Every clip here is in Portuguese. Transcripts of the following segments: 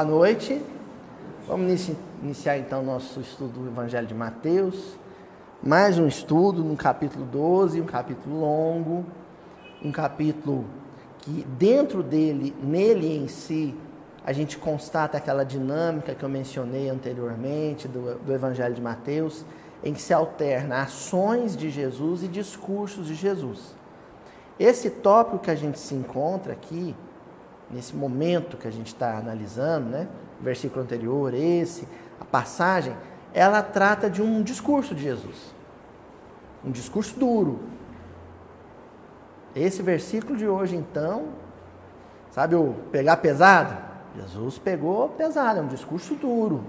boa noite. Vamos iniciar então nosso estudo do Evangelho de Mateus. Mais um estudo no capítulo 12, um capítulo longo, um capítulo que dentro dele, nele em si, a gente constata aquela dinâmica que eu mencionei anteriormente do, do Evangelho de Mateus, em que se alterna ações de Jesus e discursos de Jesus. Esse tópico que a gente se encontra aqui, nesse momento que a gente está analisando, né? O versículo anterior, esse, a passagem, ela trata de um discurso de Jesus. Um discurso duro. Esse versículo de hoje, então, sabe o pegar pesado? Jesus pegou pesado, é um discurso duro.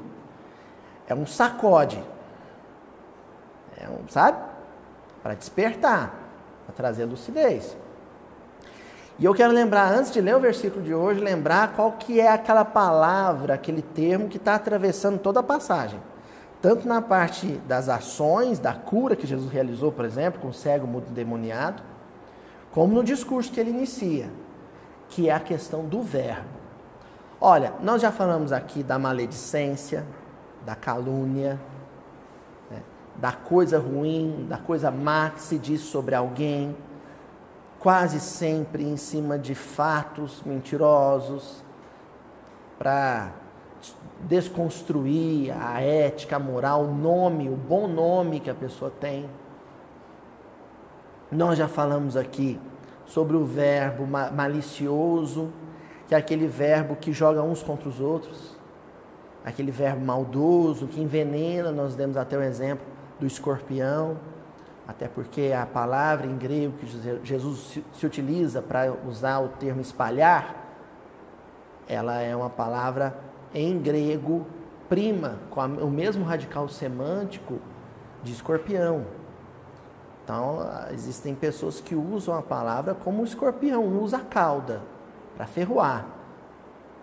É um sacode. É um, sabe? Para despertar, para trazer lucidez. E eu quero lembrar, antes de ler o versículo de hoje, lembrar qual que é aquela palavra, aquele termo que está atravessando toda a passagem. Tanto na parte das ações, da cura que Jesus realizou, por exemplo, com o cego mudo endemoniado, como no discurso que ele inicia, que é a questão do verbo. Olha, nós já falamos aqui da maledicência, da calúnia, né, da coisa ruim, da coisa má que se diz sobre alguém, quase sempre em cima de fatos mentirosos, para desconstruir a ética, a moral, o nome, o bom nome que a pessoa tem. Nós já falamos aqui sobre o verbo malicioso, que é aquele verbo que joga uns contra os outros, aquele verbo maldoso que envenena. Nós demos até o exemplo do escorpião até porque a palavra em grego que Jesus se utiliza para usar o termo espalhar, ela é uma palavra em grego prima, com o mesmo radical semântico de escorpião. Então, existem pessoas que usam a palavra como o escorpião usa a cauda, para ferroar,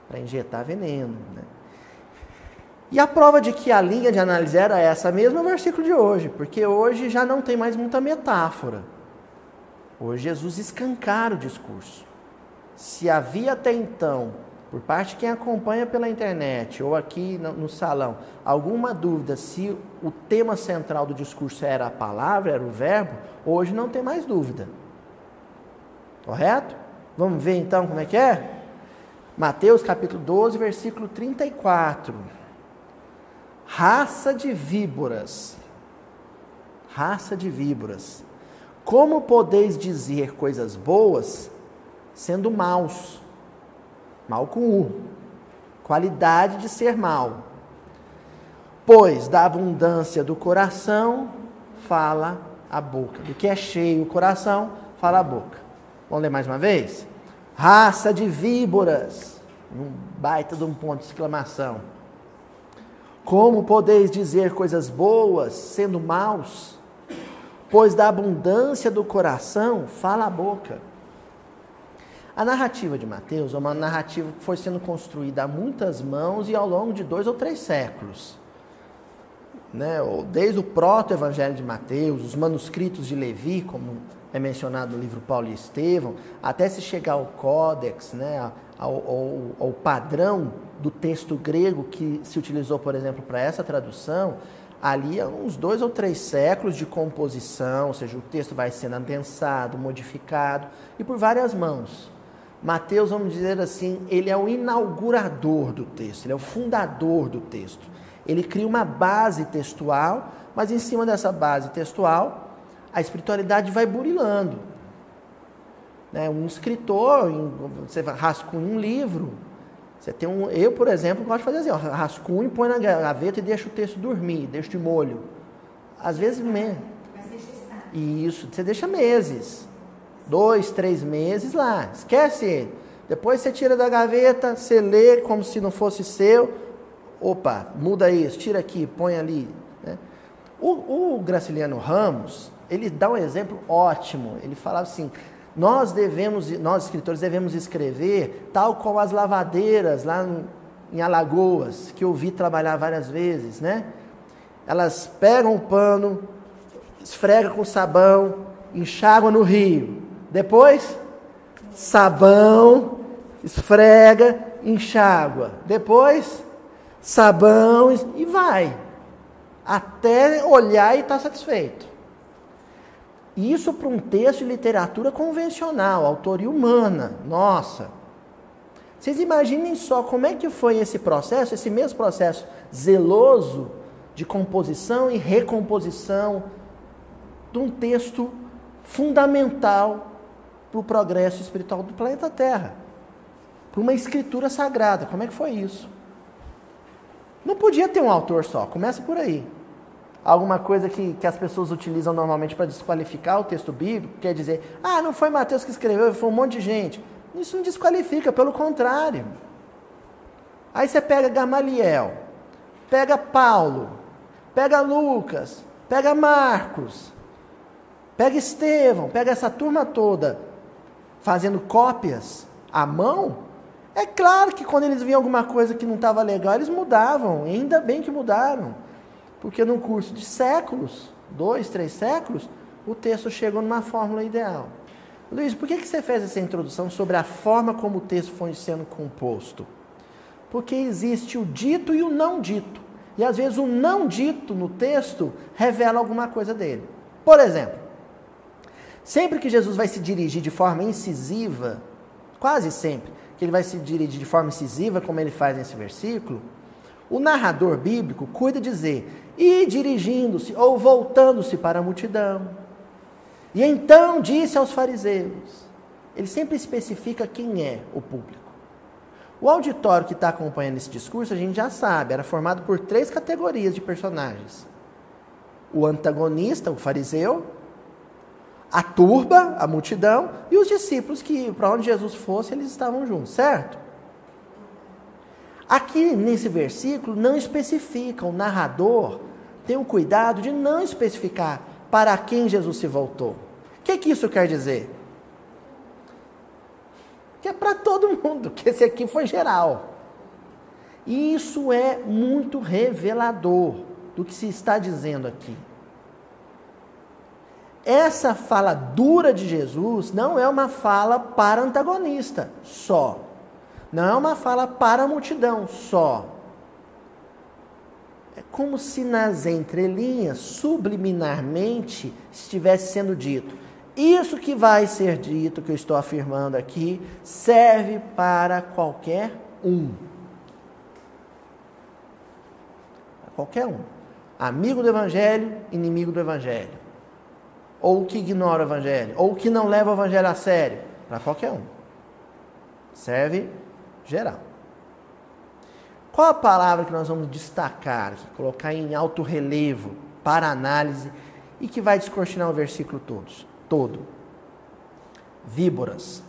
para injetar veneno. Né? E a prova de que a linha de análise era essa mesma é o versículo de hoje, porque hoje já não tem mais muita metáfora. Hoje Jesus escancara o discurso. Se havia até então, por parte de quem acompanha pela internet ou aqui no, salão, alguma dúvida se o tema central do discurso era a palavra, era o verbo, hoje não tem mais dúvida. Correto? Vamos ver então como é que é? Mateus capítulo 12, versículo 34 raça de víboras. Raça de víboras. Como podeis dizer coisas boas sendo maus? Mal com U. Qualidade de ser mal. Pois da abundância do coração fala a boca. Do que é cheio o coração, fala a boca. Vamos ler mais uma vez? Raça de víboras. Um baita de um ponto de exclamação. Como podeis dizer coisas boas sendo maus? Pois da abundância do coração fala a boca. A narrativa de Mateus é uma narrativa que foi sendo construída a muitas mãos e ao longo de dois ou três séculos. Né? Desde o proto-evangelho de Mateus, os manuscritos de Levi, como é mencionado no livro Paulo e Estevão, até se chegar ao Códex, né? Ao, ao, ao padrão do texto grego que se utilizou, por exemplo, para essa tradução, ali uns dois ou três séculos de composição, ou seja, o texto vai sendo adensado, modificado, e por várias mãos. Mateus, vamos dizer assim, ele é o inaugurador do texto, ele é o fundador do texto. Ele cria uma base textual, mas em cima dessa base textual, a espiritualidade vai burilando. Né? Um escritor, você rascunha um livro. Você tem um, eu, por exemplo, gosto de fazer assim, ó, rascunho, põe na gaveta e deixa o texto dormir, deixa de molho. Às vezes, me... isso, você deixa meses, dois, três meses lá, esquece ele. Depois você tira da gaveta, você lê como se não fosse seu. Opa, muda isso, tira aqui, põe ali. Né? O, o Graciliano Ramos, ele dá um exemplo ótimo. Ele fala assim: nós devemos, nós escritores devemos escrever tal como as lavadeiras lá em Alagoas, que eu vi trabalhar várias vezes, né? Elas pegam o pano, esfregam com sabão, enxáguam no rio. Depois, sabão, esfrega enxágua. Depois, sabão e vai. Até olhar e estar tá satisfeito. Isso para um texto de literatura convencional, autoria humana. Nossa. Vocês imaginem só como é que foi esse processo, esse mesmo processo zeloso de composição e recomposição de um texto fundamental para o progresso espiritual do planeta Terra. Para uma escritura sagrada. Como é que foi isso? Não podia ter um autor só, começa por aí alguma coisa que, que as pessoas utilizam normalmente para desqualificar o texto bíblico, quer dizer, ah, não foi Mateus que escreveu, foi um monte de gente. Isso não desqualifica, pelo contrário. Aí você pega Gamaliel, pega Paulo, pega Lucas, pega Marcos, pega Estevão, pega essa turma toda fazendo cópias à mão. É claro que quando eles viam alguma coisa que não estava legal, eles mudavam, ainda bem que mudaram. Porque num curso de séculos, dois, três séculos, o texto chegou numa fórmula ideal. Luiz, por que, que você fez essa introdução sobre a forma como o texto foi sendo composto? Porque existe o dito e o não dito. E às vezes o não dito no texto revela alguma coisa dele. Por exemplo, sempre que Jesus vai se dirigir de forma incisiva, quase sempre que ele vai se dirigir de forma incisiva, como ele faz nesse versículo, o narrador bíblico cuida dizer: e dirigindo-se ou voltando-se para a multidão. E então disse aos fariseus: ele sempre especifica quem é o público. O auditório que está acompanhando esse discurso, a gente já sabe, era formado por três categorias de personagens: o antagonista, o fariseu, a turba, a multidão, e os discípulos que, para onde Jesus fosse, eles estavam juntos, certo? Aqui nesse versículo não especifica, o narrador tem o cuidado de não especificar para quem Jesus se voltou. O que, que isso quer dizer? Que é para todo mundo, que esse aqui foi geral. E isso é muito revelador do que se está dizendo aqui. Essa fala dura de Jesus não é uma fala para antagonista só. Não é uma fala para a multidão só. É como se nas entrelinhas, subliminarmente, estivesse sendo dito: isso que vai ser dito, que eu estou afirmando aqui, serve para qualquer um. Qualquer um. Amigo do Evangelho, inimigo do Evangelho. Ou que ignora o Evangelho. Ou que não leva o Evangelho a sério. Para qualquer um. Serve geral. Qual a palavra que nós vamos destacar, colocar em alto relevo para análise e que vai descortinar o versículo todos, todo? Víboras.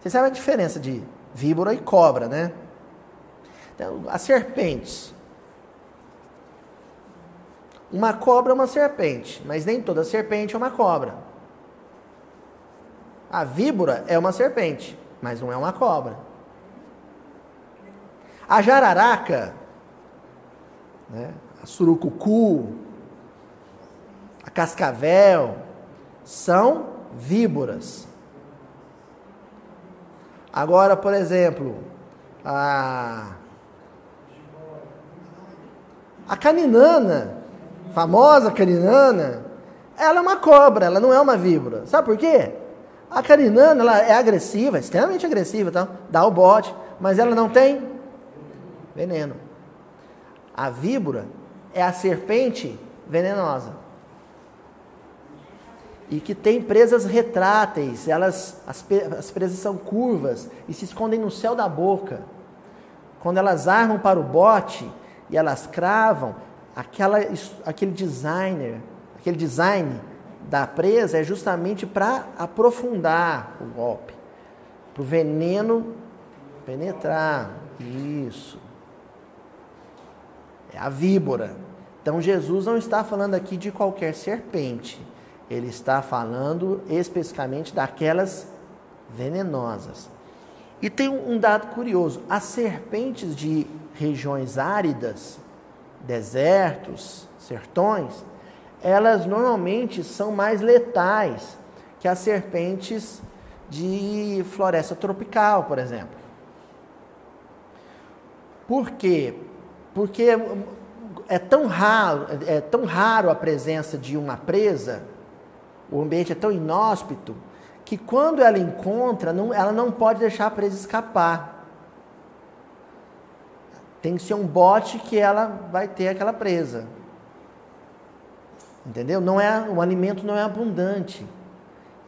Você sabe a diferença de víbora e cobra, né? Então, as serpentes. Uma cobra é uma serpente, mas nem toda serpente é uma cobra. A víbora é uma serpente, mas não é uma cobra. A jararaca, né, a surucucu, a cascavel, são víboras. Agora, por exemplo, a, a caninana, famosa caninana, ela é uma cobra, ela não é uma víbora. Sabe por quê? A carinana ela é agressiva, extremamente agressiva, tá? dá o bote, mas ela não tem veneno. A víbora é a serpente venenosa. E que tem presas retráteis, elas, as, as presas são curvas e se escondem no céu da boca. Quando elas armam para o bote e elas cravam, aquela, aquele designer, aquele design da presa é justamente para aprofundar o golpe, para o veneno penetrar. Isso. É a víbora. Então Jesus não está falando aqui de qualquer serpente. Ele está falando especificamente daquelas venenosas. E tem um dado curioso: as serpentes de regiões áridas, desertos, sertões, elas normalmente são mais letais que as serpentes de floresta tropical, por exemplo. Por quê? Porque é tão raro, é tão raro a presença de uma presa, o ambiente é tão inóspito, que quando ela encontra, não, ela não pode deixar a presa escapar. Tem que ser um bote que ela vai ter aquela presa. Entendeu? Não é, o alimento não é abundante.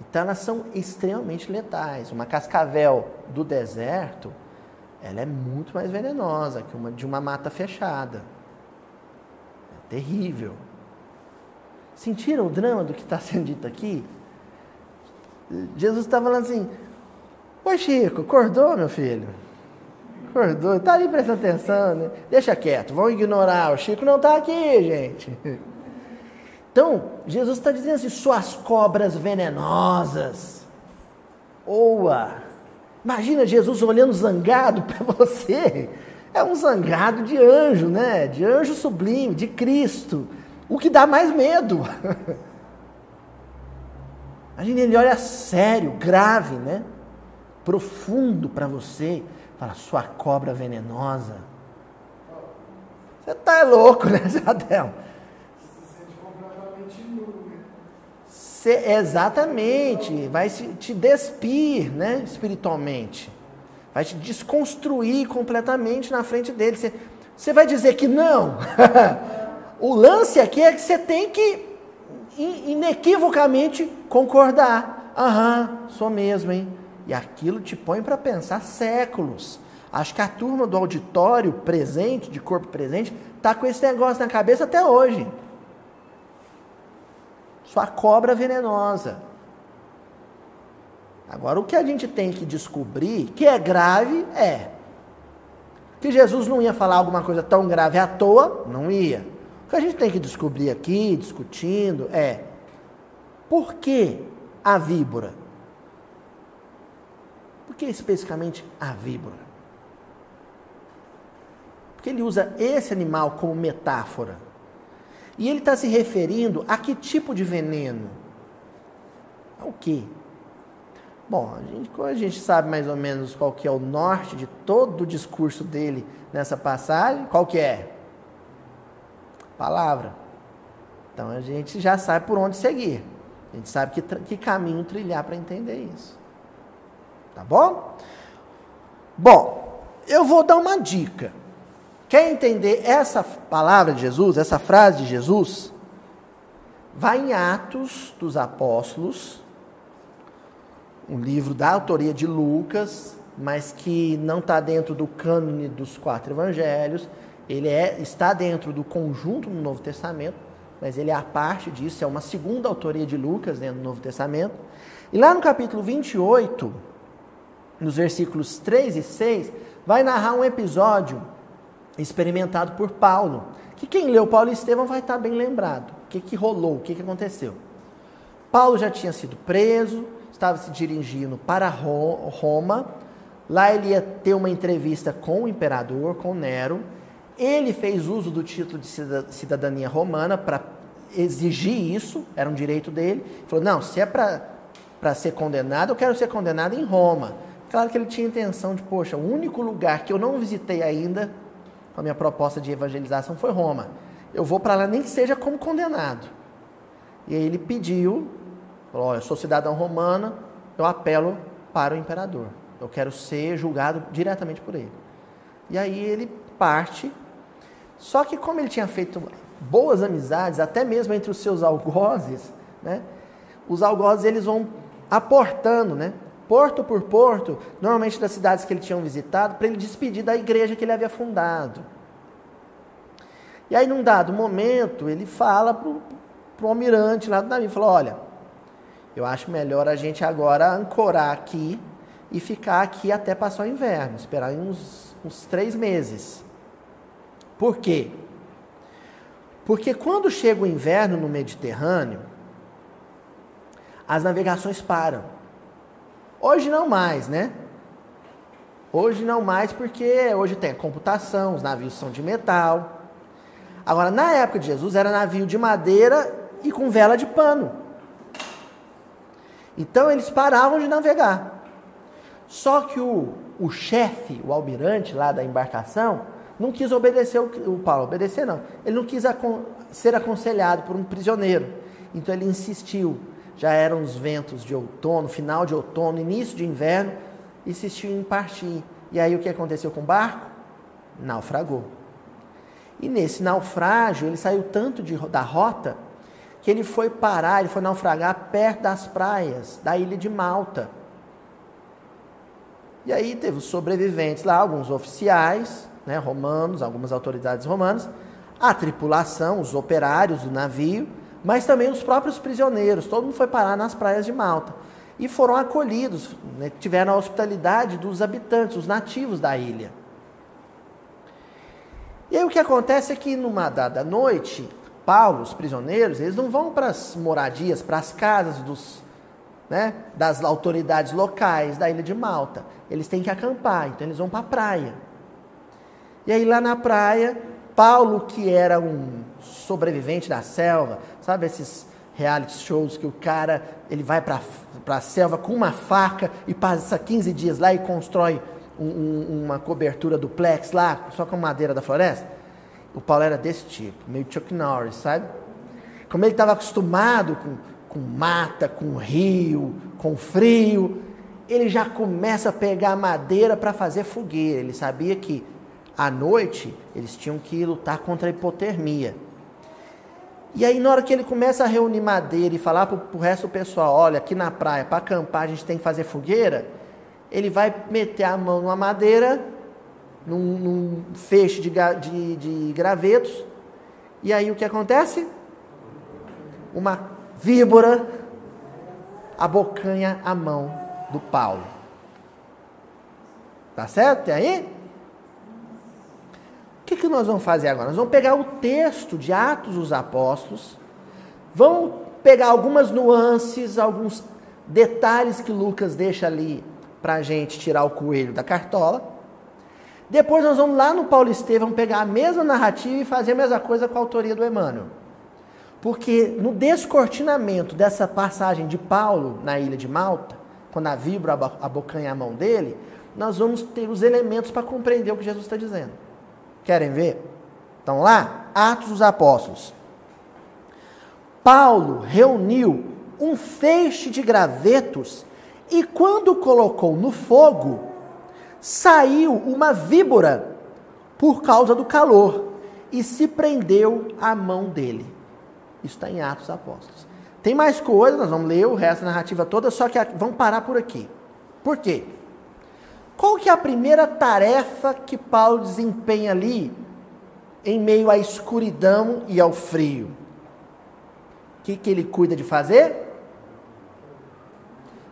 Então elas são extremamente letais. Uma cascavel do deserto, ela é muito mais venenosa que uma de uma mata fechada. É terrível. Sentiram o drama do que está sendo dito aqui? Jesus está falando assim: Oi, Chico, acordou, meu filho? Acordou, está ali prestando atenção, né? Deixa quieto, vão ignorar. O Chico não está aqui, gente. Então, Jesus está dizendo assim: suas cobras venenosas. Oa! Imagina Jesus olhando zangado para você. É um zangado de anjo, né? De anjo sublime, de Cristo. O que dá mais medo. Imagina ele olha sério, grave, né? Profundo para você. Fala, sua cobra venenosa. Você tá louco, né, Zadel? Você, exatamente, vai te despir, né, espiritualmente. Vai te desconstruir completamente na frente dele. Você, você vai dizer que não. o lance aqui é que você tem que inequivocamente concordar. Aham, sou mesmo, hein? E aquilo te põe para pensar séculos. Acho que a turma do auditório presente, de corpo presente, tá com esse negócio na cabeça até hoje sua cobra venenosa. Agora, o que a gente tem que descobrir, que é grave, é que Jesus não ia falar alguma coisa tão grave à toa, não ia. O que a gente tem que descobrir aqui, discutindo, é por que a víbora? Por que especificamente a víbora? Porque ele usa esse animal como metáfora. E ele está se referindo a que tipo de veneno? Ao quê? Bom, a gente, a gente sabe mais ou menos qual que é o norte de todo o discurso dele nessa passagem, qual que é? Palavra. Então a gente já sabe por onde seguir. A gente sabe que, que caminho trilhar para entender isso. Tá bom? Bom, eu vou dar uma dica. Quer entender essa palavra de Jesus, essa frase de Jesus? Vai em Atos dos Apóstolos, um livro da autoria de Lucas, mas que não está dentro do cânone dos quatro evangelhos. Ele é, está dentro do conjunto do Novo Testamento, mas ele é a parte disso, é uma segunda autoria de Lucas dentro do Novo Testamento. E lá no capítulo 28, nos versículos 3 e 6, vai narrar um episódio experimentado por Paulo. Que quem leu Paulo e Estevão vai estar bem lembrado. O que, que rolou, o que, que aconteceu. Paulo já tinha sido preso, estava se dirigindo para Roma. Lá ele ia ter uma entrevista com o imperador, com Nero. Ele fez uso do título de cidadania romana para exigir isso, era um direito dele. Ele falou: não, se é para ser condenado, eu quero ser condenado em Roma. Claro que ele tinha intenção de, poxa, o único lugar que eu não visitei ainda a minha proposta de evangelização foi Roma. Eu vou para lá nem que seja como condenado. E aí ele pediu, falou, oh, eu sou cidadão romano, eu apelo para o imperador. Eu quero ser julgado diretamente por ele. E aí ele parte. Só que como ele tinha feito boas amizades, até mesmo entre os seus algozes, né? Os algozes eles vão aportando, né? Porto por porto, normalmente das cidades que ele tinha visitado, para ele despedir da igreja que ele havia fundado. E aí, num dado momento, ele fala para o almirante lá do navio, falou, olha, eu acho melhor a gente agora ancorar aqui e ficar aqui até passar o inverno, esperar uns, uns três meses. Por quê? Porque quando chega o inverno no Mediterrâneo, as navegações param. Hoje não mais, né? Hoje não mais porque hoje tem a computação, os navios são de metal. Agora, na época de Jesus, era navio de madeira e com vela de pano. Então eles paravam de navegar. Só que o, o chefe, o almirante lá da embarcação, não quis obedecer o, o Paulo. Obedecer não. Ele não quis acon ser aconselhado por um prisioneiro. Então ele insistiu. Já eram os ventos de outono, final de outono, início de inverno. Insistiu em partir. E aí o que aconteceu com o barco? Naufragou. E nesse naufrágio, ele saiu tanto de, da rota que ele foi parar, ele foi naufragar perto das praias da ilha de Malta. E aí teve os sobreviventes lá, alguns oficiais né, romanos, algumas autoridades romanas, a tripulação, os operários do navio, mas também os próprios prisioneiros. Todo mundo foi parar nas praias de Malta. E foram acolhidos, né, tiveram a hospitalidade dos habitantes, os nativos da ilha. E aí o que acontece é que numa dada noite, Paulo, os prisioneiros, eles não vão para as moradias, para as casas dos, né, das autoridades locais da ilha de Malta. Eles têm que acampar, então eles vão para a praia. E aí lá na praia, Paulo, que era um sobrevivente da selva, sabe esses reality shows que o cara ele vai para a selva com uma faca e passa 15 dias lá e constrói um, um, uma cobertura duplex lá, só com madeira da floresta. O Paulo era desse tipo, meio Chuck Norris, sabe? Como ele estava acostumado com, com mata, com rio, com frio, ele já começa a pegar madeira para fazer fogueira. Ele sabia que à noite eles tinham que lutar contra a hipotermia. E aí, na hora que ele começa a reunir madeira e falar para o resto do pessoal: olha, aqui na praia, para acampar, a gente tem que fazer fogueira ele vai meter a mão numa madeira, num, num feixe de, de, de gravetos, e aí o que acontece? Uma víbora abocanha a mão do Paulo. Tá certo? E aí? Que, que nós vamos fazer agora? Nós vamos pegar o texto de Atos dos Apóstolos, vamos pegar algumas nuances, alguns detalhes que Lucas deixa ali para a gente tirar o coelho da cartola. Depois nós vamos lá no Paulo Estevão pegar a mesma narrativa e fazer a mesma coisa com a autoria do Emmanuel. Porque no descortinamento dessa passagem de Paulo na ilha de Malta, quando a vibra abocanha a mão dele, nós vamos ter os elementos para compreender o que Jesus está dizendo. Querem ver? Então lá, Atos dos Apóstolos. Paulo reuniu um feixe de gravetos e quando colocou no fogo, saiu uma víbora por causa do calor e se prendeu à mão dele. Isso está em Atos Apóstolos. Tem mais coisas, nós vamos ler o resto da narrativa toda, só que vamos parar por aqui. Por quê? Qual que é a primeira tarefa que Paulo desempenha ali em meio à escuridão e ao frio? O que, que ele cuida de fazer?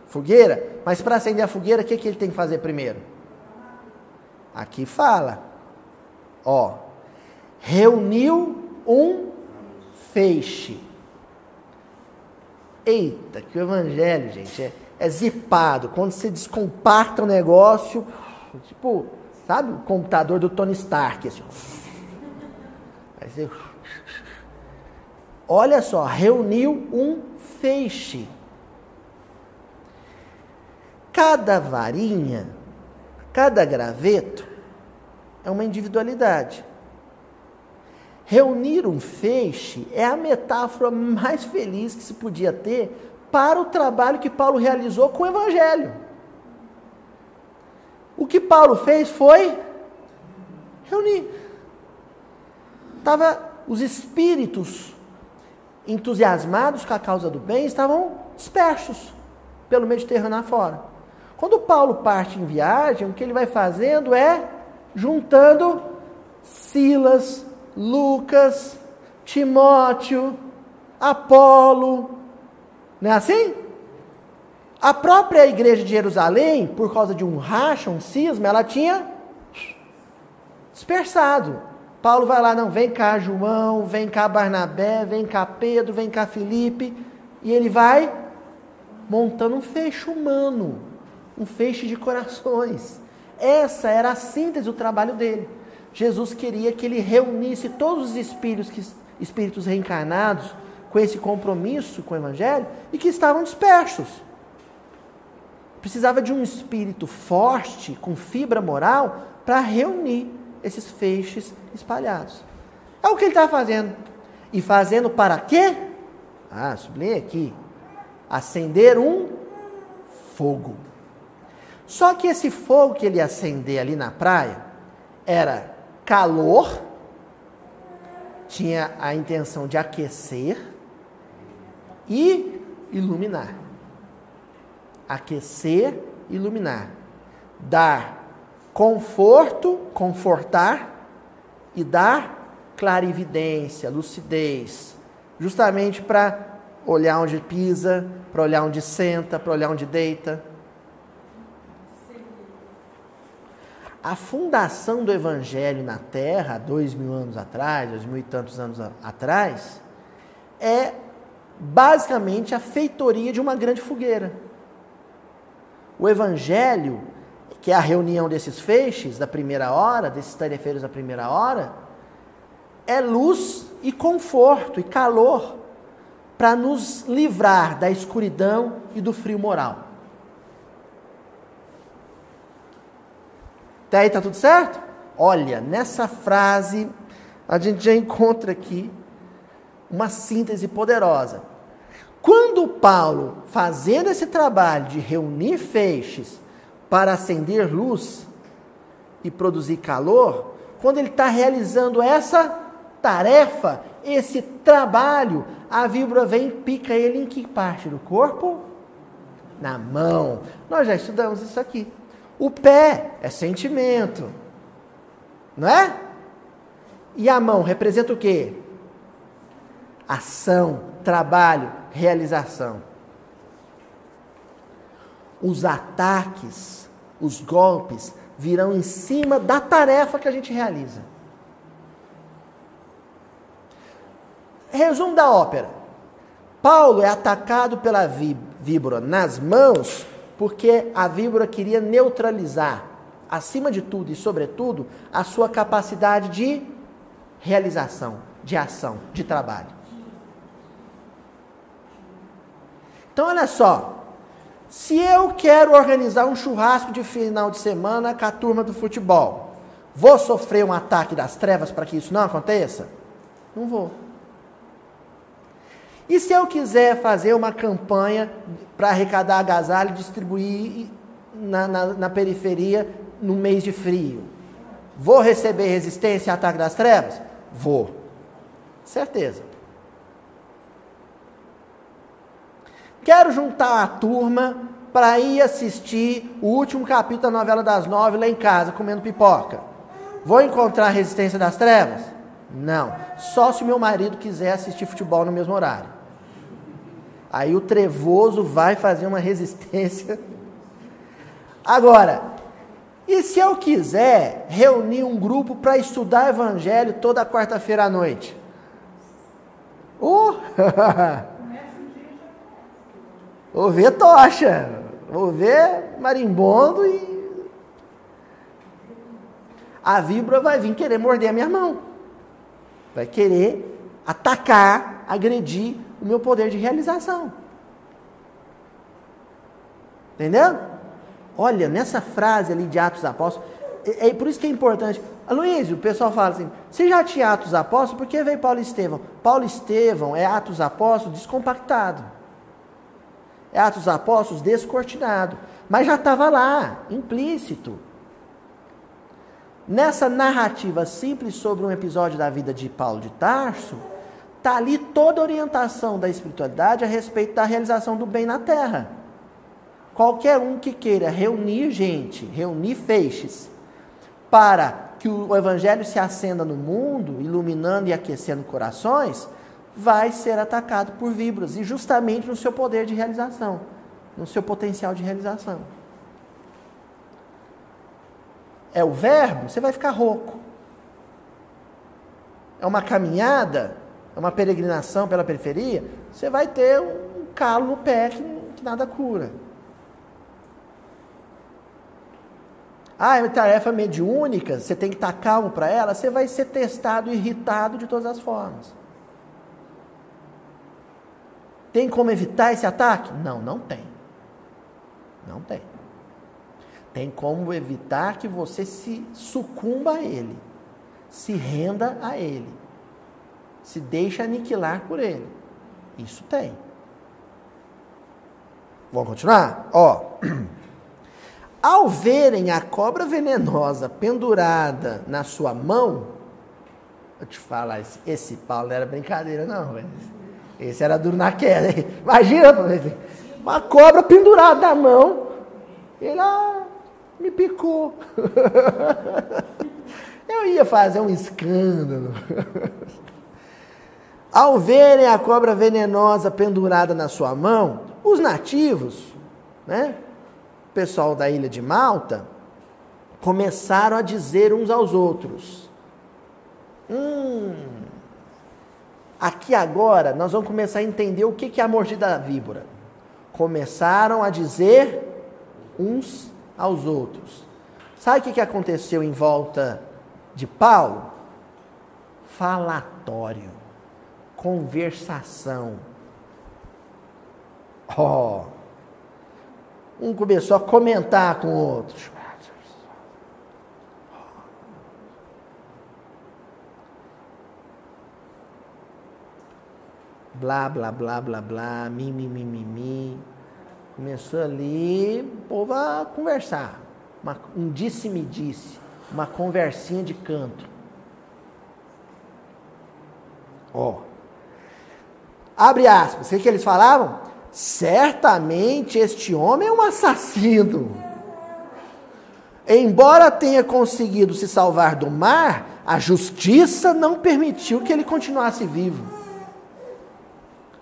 Fogueira? Mas para acender a fogueira, o que, que ele tem que fazer primeiro? Aqui fala. Ó. Reuniu um feixe. Eita, que evangelho, gente, é, é zipado. Quando você descompacta o negócio, tipo, sabe o computador do Tony Stark, assim. Você... Olha só, reuniu um feixe. Cada varinha, cada graveto é uma individualidade. Reunir um feixe é a metáfora mais feliz que se podia ter para o trabalho que Paulo realizou com o Evangelho. O que Paulo fez foi reunir. Tava os espíritos entusiasmados com a causa do bem estavam dispersos pelo Mediterrâneo afora. Quando Paulo parte em viagem, o que ele vai fazendo é juntando Silas, Lucas, Timóteo, Apolo. Não é assim? A própria igreja de Jerusalém, por causa de um racha, um cisma, ela tinha dispersado. Paulo vai lá, não, vem cá João, vem cá Barnabé, vem cá Pedro, vem cá Felipe, e ele vai montando um fecho humano um feixe de corações. Essa era a síntese do trabalho dele. Jesus queria que ele reunisse todos os espíritos, espíritos reencarnados com esse compromisso com o Evangelho e que estavam dispersos. precisava de um espírito forte, com fibra moral, para reunir esses feixes espalhados. É o que ele está fazendo. E fazendo para quê? Ah, sublinhei aqui. Acender um fogo. Só que esse fogo que ele ia acender ali na praia era calor, tinha a intenção de aquecer e iluminar. Aquecer, iluminar. Dar conforto, confortar e dar clarividência, lucidez, justamente para olhar onde pisa, para olhar onde senta, para olhar onde deita. A fundação do Evangelho na Terra, dois mil anos atrás, dois mil e tantos anos atrás, é basicamente a feitoria de uma grande fogueira. O Evangelho, que é a reunião desses feixes da primeira hora, desses tarefeiros da primeira hora, é luz e conforto e calor para nos livrar da escuridão e do frio moral. Até aí tá tudo certo? Olha, nessa frase a gente já encontra aqui uma síntese poderosa. Quando Paulo, fazendo esse trabalho de reunir feixes para acender luz e produzir calor, quando ele está realizando essa tarefa, esse trabalho, a víbora vem e pica ele em que parte do corpo? Na mão. Nós já estudamos isso aqui. O pé é sentimento, não é? E a mão representa o quê? Ação, trabalho, realização. Os ataques, os golpes virão em cima da tarefa que a gente realiza. Resumo da ópera. Paulo é atacado pela víbora nas mãos porque a víbora queria neutralizar, acima de tudo e sobretudo, a sua capacidade de realização, de ação, de trabalho. Então, olha só. Se eu quero organizar um churrasco de final de semana com a turma do futebol, vou sofrer um ataque das trevas para que isso não aconteça? Não vou. E se eu quiser fazer uma campanha para arrecadar agasalho e distribuir na, na, na, periferia no mês de frio? Vou receber resistência e ataque das trevas? Vou. Certeza. Quero juntar a turma para ir assistir o último capítulo da novela das nove lá em casa, comendo pipoca. Vou encontrar a resistência das trevas? Não. Só se o meu marido quiser assistir futebol no mesmo horário. Aí o trevoso vai fazer uma resistência. Agora, e se eu quiser reunir um grupo para estudar evangelho toda quarta-feira à noite? Uh! Vou ver tocha, vou ver marimbondo e. A víbora vai vir querer morder a minha mão. Vai querer atacar, agredir o meu poder de realização. Entendeu? Olha, nessa frase ali de Atos Apóstolos, é, é por isso que é importante. Luísio, o pessoal fala assim: você já tinha Atos Apóstolos, por que veio Paulo Estevão? Paulo Estevão é Atos Apóstolos descompactado. Atos dos Apóstolos descortinado. Mas já estava lá, implícito. Nessa narrativa simples sobre um episódio da vida de Paulo de Tarso, está ali toda a orientação da espiritualidade a respeito da realização do bem na terra. Qualquer um que queira reunir gente, reunir feixes, para que o evangelho se acenda no mundo, iluminando e aquecendo corações, vai ser atacado por víboras, e justamente no seu poder de realização, no seu potencial de realização. É o verbo, você vai ficar rouco. É uma caminhada, é uma peregrinação pela periferia, você vai ter um calo no pé que, que nada cura. Ah, é uma tarefa mediúnica, você tem que estar calmo para ela, você vai ser testado, irritado de todas as formas. Tem como evitar esse ataque? Não, não tem. Não tem. Tem como evitar que você se sucumba a ele, se renda a ele, se deixe aniquilar por ele. Isso tem. Vamos continuar? Ó. Ao verem a cobra venenosa pendurada na sua mão, eu te falar, esse, esse Paulo não era brincadeira, não, velho. Esse era duro na queda. Hein? Imagina, uma cobra pendurada na mão. Ele ah, me picou. Eu ia fazer um escândalo. Ao verem a cobra venenosa pendurada na sua mão, os nativos, né, o pessoal da ilha de Malta, começaram a dizer uns aos outros: Hum, aqui agora nós vamos começar a entender o que é a mordida da víbora. Começaram a dizer uns aos outros. Sabe o que aconteceu em volta de Paulo? Falatório, conversação. Ó, oh, um começou a comentar com o outro. Blá, blá, blá, blá, blá, mi, mi, mi, mi, mi. Começou ali o povo a conversar. Uma, um disse-me-disse, uma conversinha de canto. Ó. Abre aspas. O que, que eles falavam? Certamente este homem é um assassino. Embora tenha conseguido se salvar do mar, a justiça não permitiu que ele continuasse vivo.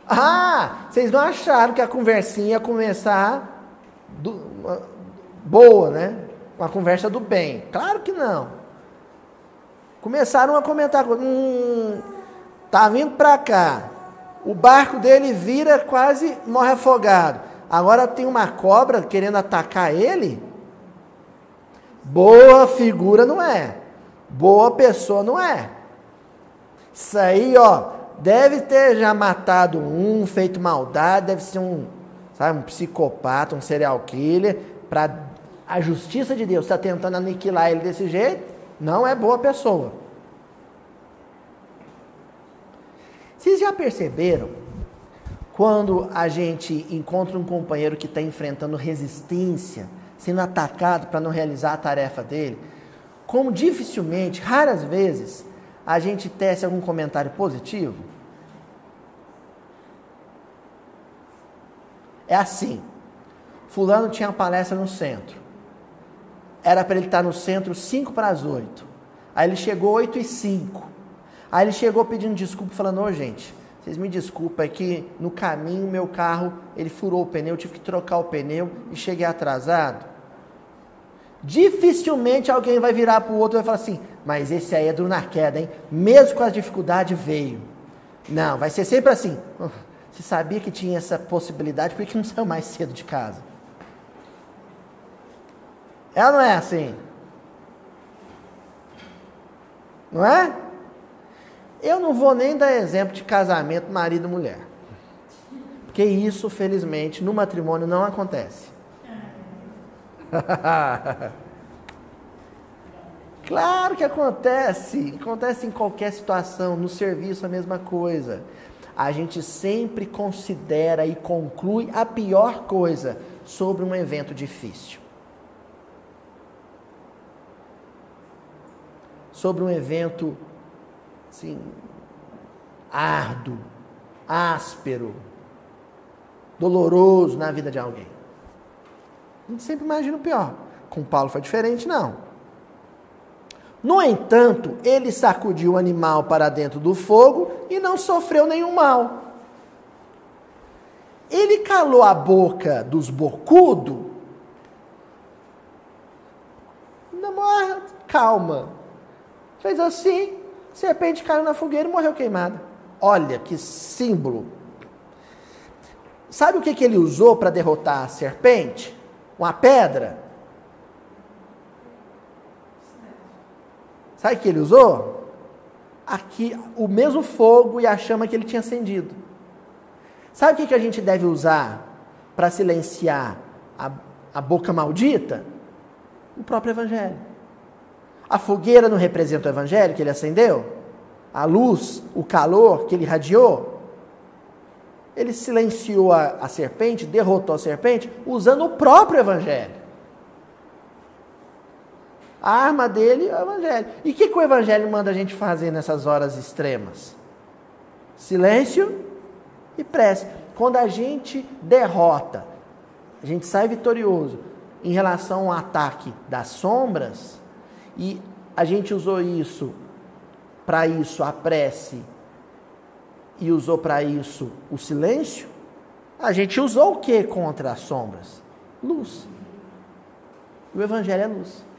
Ah, vocês não acharam que a conversinha ia começar do, boa, né? Uma conversa do bem. Claro que não. Começaram a comentar, hum, tá vindo para cá. O barco dele vira quase morre afogado. Agora tem uma cobra querendo atacar ele. Boa figura não é. Boa pessoa não é. Isso aí, ó, deve ter já matado um, feito maldade, deve ser um, sabe, um psicopata, um serial killer, para a justiça de Deus está tentando aniquilar ele desse jeito, não é boa pessoa. Vocês já perceberam quando a gente encontra um companheiro que está enfrentando resistência, sendo atacado para não realizar a tarefa dele, como dificilmente, raras vezes, a gente tece algum comentário positivo? É assim. Fulano tinha uma palestra no centro. Era para ele estar no centro 5 para as 8. Aí ele chegou 8 e 5. Aí ele chegou pedindo desculpa, falando, ô oh, gente, vocês me desculpem, é que no caminho meu carro, ele furou o pneu, eu tive que trocar o pneu e cheguei atrasado. Dificilmente alguém vai virar para o outro e vai falar assim, mas esse aí é do na queda, hein? Mesmo com a dificuldade veio. Não, vai ser sempre assim. Você sabia que tinha essa possibilidade, por que não saiu mais cedo de casa? Ela não é assim. Não é? Eu não vou nem dar exemplo de casamento marido e mulher. Porque isso, felizmente, no matrimônio não acontece. Claro que acontece, acontece em qualquer situação, no serviço a mesma coisa. A gente sempre considera e conclui a pior coisa sobre um evento difícil. Sobre um evento assim, árduo, áspero, doloroso na vida de alguém. A gente sempre imagina o pior. Com Paulo foi diferente, não. No entanto, ele sacudiu o animal para dentro do fogo e não sofreu nenhum mal. Ele calou a boca dos bocudos. Namora, calma. Fez assim, serpente caiu na fogueira e morreu queimada. Olha que símbolo. Sabe o que, que ele usou para derrotar a serpente? Uma pedra? Sabe o que ele usou? Aqui, o mesmo fogo e a chama que ele tinha acendido. Sabe o que, que a gente deve usar para silenciar a, a boca maldita? O próprio Evangelho. A fogueira não representa o Evangelho que ele acendeu? A luz, o calor que ele irradiou? Ele silenciou a, a serpente, derrotou a serpente, usando o próprio Evangelho. A arma dele é o Evangelho. E o que, que o Evangelho manda a gente fazer nessas horas extremas? Silêncio e prece. Quando a gente derrota, a gente sai vitorioso em relação ao ataque das sombras, e a gente usou isso, para isso, a prece, e usou para isso o silêncio, a gente usou o que contra as sombras? Luz. O Evangelho é luz.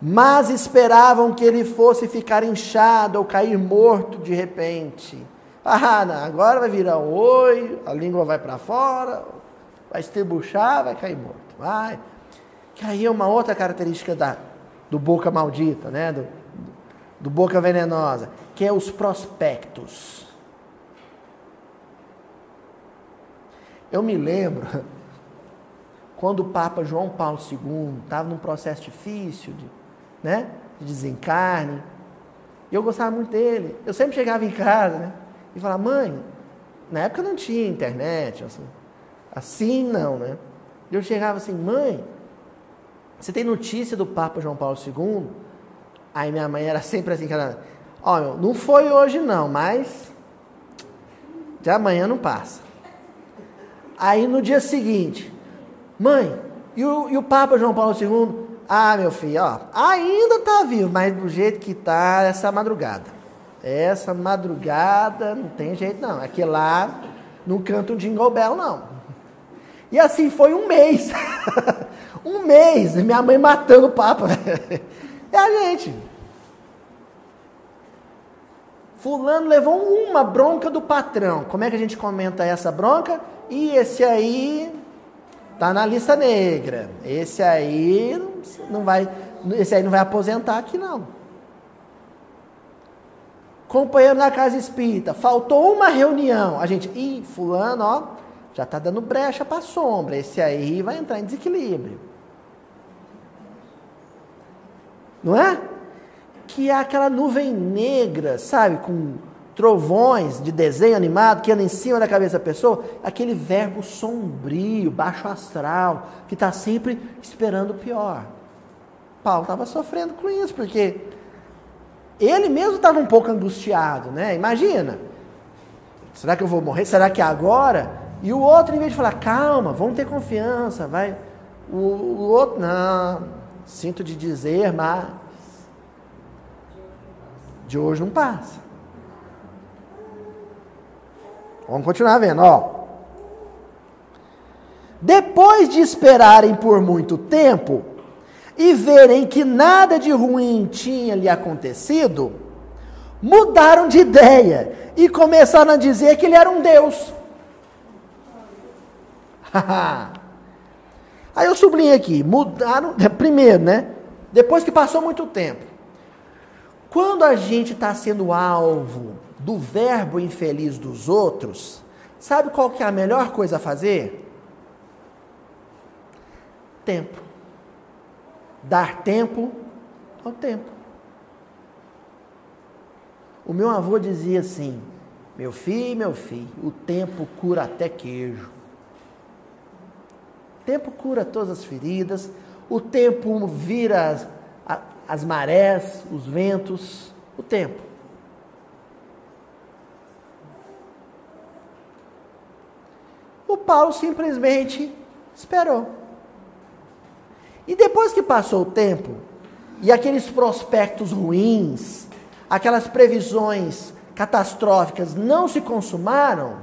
mas esperavam que ele fosse ficar inchado ou cair morto de repente. Ah, não, agora vai virar um oi, a língua vai para fora, vai estribuchar, vai cair morto. Vai. Que aí é uma outra característica da, do boca maldita, né? Do, do boca venenosa, que é os prospectos. Eu me lembro quando o Papa João Paulo II estava num processo difícil de né? De desencarne. E eu gostava muito dele. Eu sempre chegava em casa, né? E falava, mãe, na época não tinha internet, assim, assim não, né? Eu chegava assim, mãe, você tem notícia do Papa João Paulo II? Aí minha mãe era sempre assim, cara, ó, não foi hoje não, mas de amanhã não passa. Aí no dia seguinte, mãe, e o, e o Papa João Paulo II? Ah, meu filho, ó, ainda tá vivo, mas do jeito que tá, essa madrugada. Essa madrugada não tem jeito não. Aqui lá não canta um jingle não. E assim foi um mês. um mês, minha mãe matando o papo. É a gente. Fulano levou uma bronca do patrão. Como é que a gente comenta essa bronca? E esse aí Tá na lista negra. Esse aí não vai, esse aí não vai aposentar aqui não. Companheiro na casa espírita, faltou uma reunião. A gente, ih, fulano, ó, já tá dando brecha para sombra. Esse aí vai entrar em desequilíbrio. Não é? Que é aquela nuvem negra, sabe, com trovões de desenho animado que anda em cima da cabeça da pessoa, aquele verbo sombrio, baixo astral, que está sempre esperando o pior. Paulo estava sofrendo com isso, porque ele mesmo estava um pouco angustiado, né? Imagina, será que eu vou morrer? Será que é agora? E o outro, em vez de falar, calma, vamos ter confiança, vai. O, o outro, não, sinto de dizer, mas de hoje não passa. Vamos continuar vendo, ó. Depois de esperarem por muito tempo e verem que nada de ruim tinha lhe acontecido, mudaram de ideia e começaram a dizer que ele era um Deus. Aí eu sublinho aqui, mudaram, primeiro, né? Depois que passou muito tempo. Quando a gente está sendo alvo do verbo infeliz dos outros, sabe qual que é a melhor coisa a fazer? Tempo. Dar tempo ao tempo. O meu avô dizia assim: meu filho, meu filho, o tempo cura até queijo. Tempo cura todas as feridas, o tempo vira as, as marés, os ventos, o tempo. O Paulo simplesmente esperou. E depois que passou o tempo, e aqueles prospectos ruins, aquelas previsões catastróficas não se consumaram,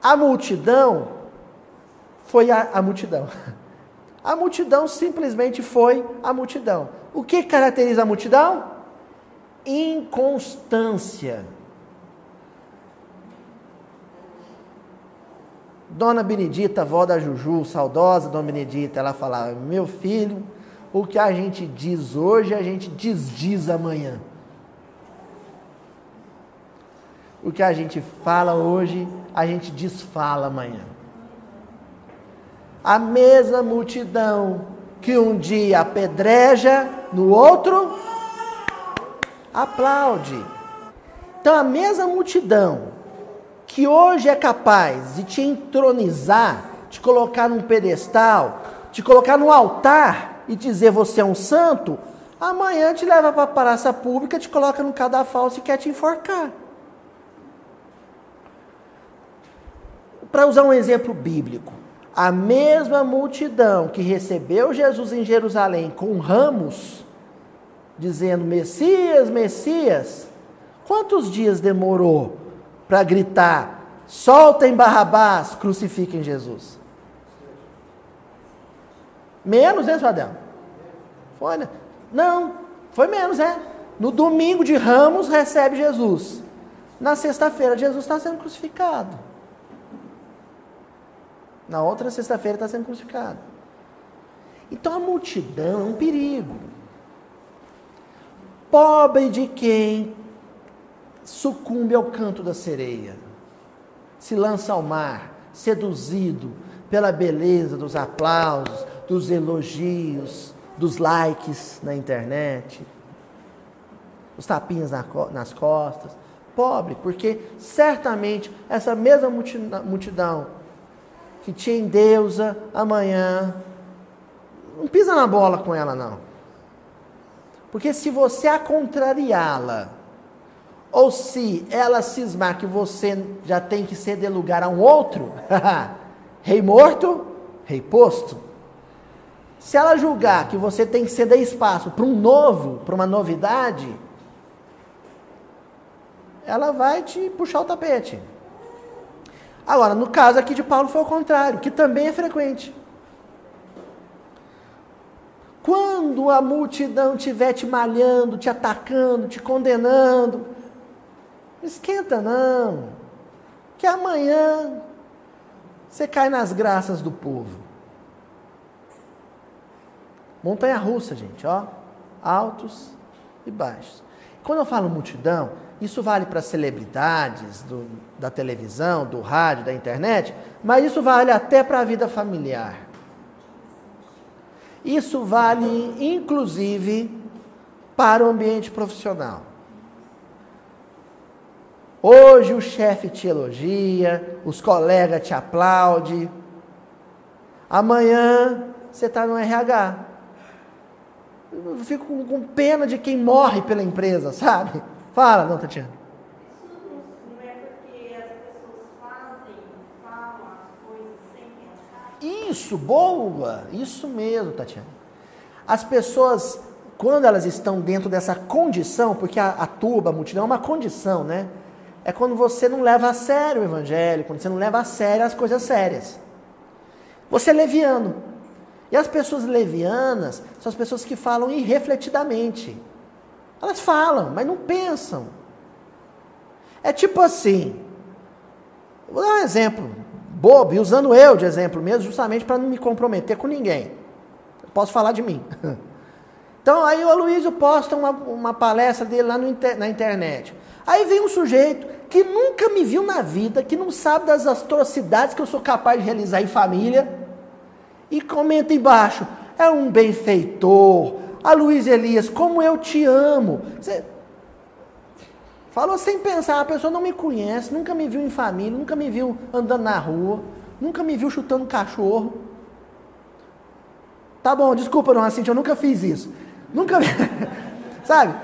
a multidão foi a, a multidão. A multidão simplesmente foi a multidão. O que caracteriza a multidão? Inconstância. Dona Benedita, avó da Juju, saudosa Dona Benedita, ela falava: Meu filho, o que a gente diz hoje, a gente desdiz amanhã. O que a gente fala hoje, a gente desfala amanhã. A mesma multidão que um dia apedreja, no outro aplaude. Então, a mesma multidão que hoje é capaz de te entronizar, te colocar num pedestal, te colocar no altar e dizer você é um santo, amanhã te leva para a praça pública, te coloca no cadafalso e quer te enforcar. Para usar um exemplo bíblico, a mesma multidão que recebeu Jesus em Jerusalém com ramos, dizendo Messias, Messias, Quantos dias demorou para gritar: soltem Barrabás, crucifiquem Jesus? Menos, né, Suadel? Foi, né? Não, foi menos, é. No domingo de Ramos recebe Jesus. Na sexta-feira, Jesus está sendo crucificado. Na outra sexta-feira está sendo crucificado. Então a multidão é um perigo. Pobre de quem sucumbe ao canto da sereia, se lança ao mar, seduzido pela beleza dos aplausos, dos elogios, dos likes na internet, os tapinhas nas costas. Pobre, porque certamente essa mesma multidão que te endeusa amanhã, não pisa na bola com ela, não. Porque se você a contrariá-la, ou se ela cismar que você já tem que ceder lugar a um outro, rei morto, rei posto. Se ela julgar que você tem que ceder espaço para um novo, para uma novidade, ela vai te puxar o tapete. Agora, no caso aqui de Paulo foi o contrário, que também é frequente. Quando a multidão estiver te malhando, te atacando, te condenando, não esquenta não. Que amanhã você cai nas graças do povo. Montanha russa, gente, ó. Altos e baixos. Quando eu falo multidão, isso vale para celebridades do, da televisão, do rádio, da internet, mas isso vale até para a vida familiar. Isso vale, inclusive, para o ambiente profissional. Hoje o chefe te elogia, os colegas te aplaudem. Amanhã você está no RH. Eu fico com, pena de quem morre pela empresa, sabe? Fala, não, Tatiana. Isso, boa! Isso mesmo, Tatiana. As pessoas, quando elas estão dentro dessa condição, porque a, a turba, a multidão é uma condição, né? é quando você não leva a sério o evangelho, quando você não leva a sério as coisas sérias. Você é leviano. E as pessoas levianas são as pessoas que falam irrefletidamente. Elas falam, mas não pensam. É tipo assim. Vou dar um exemplo bobo, e usando eu de exemplo mesmo, justamente para não me comprometer com ninguém. Eu posso falar de mim. Então aí o Aloysio posta uma, uma palestra dele lá na internet. Aí vem um sujeito que nunca me viu na vida, que não sabe das atrocidades que eu sou capaz de realizar em família, e comenta embaixo: é um benfeitor. A Luiz Elias, como eu te amo. Você falou sem pensar, a pessoa não me conhece, nunca me viu em família, nunca me viu andando na rua, nunca me viu chutando cachorro. Tá bom, desculpa, não, assim, eu nunca fiz isso. Nunca, sabe?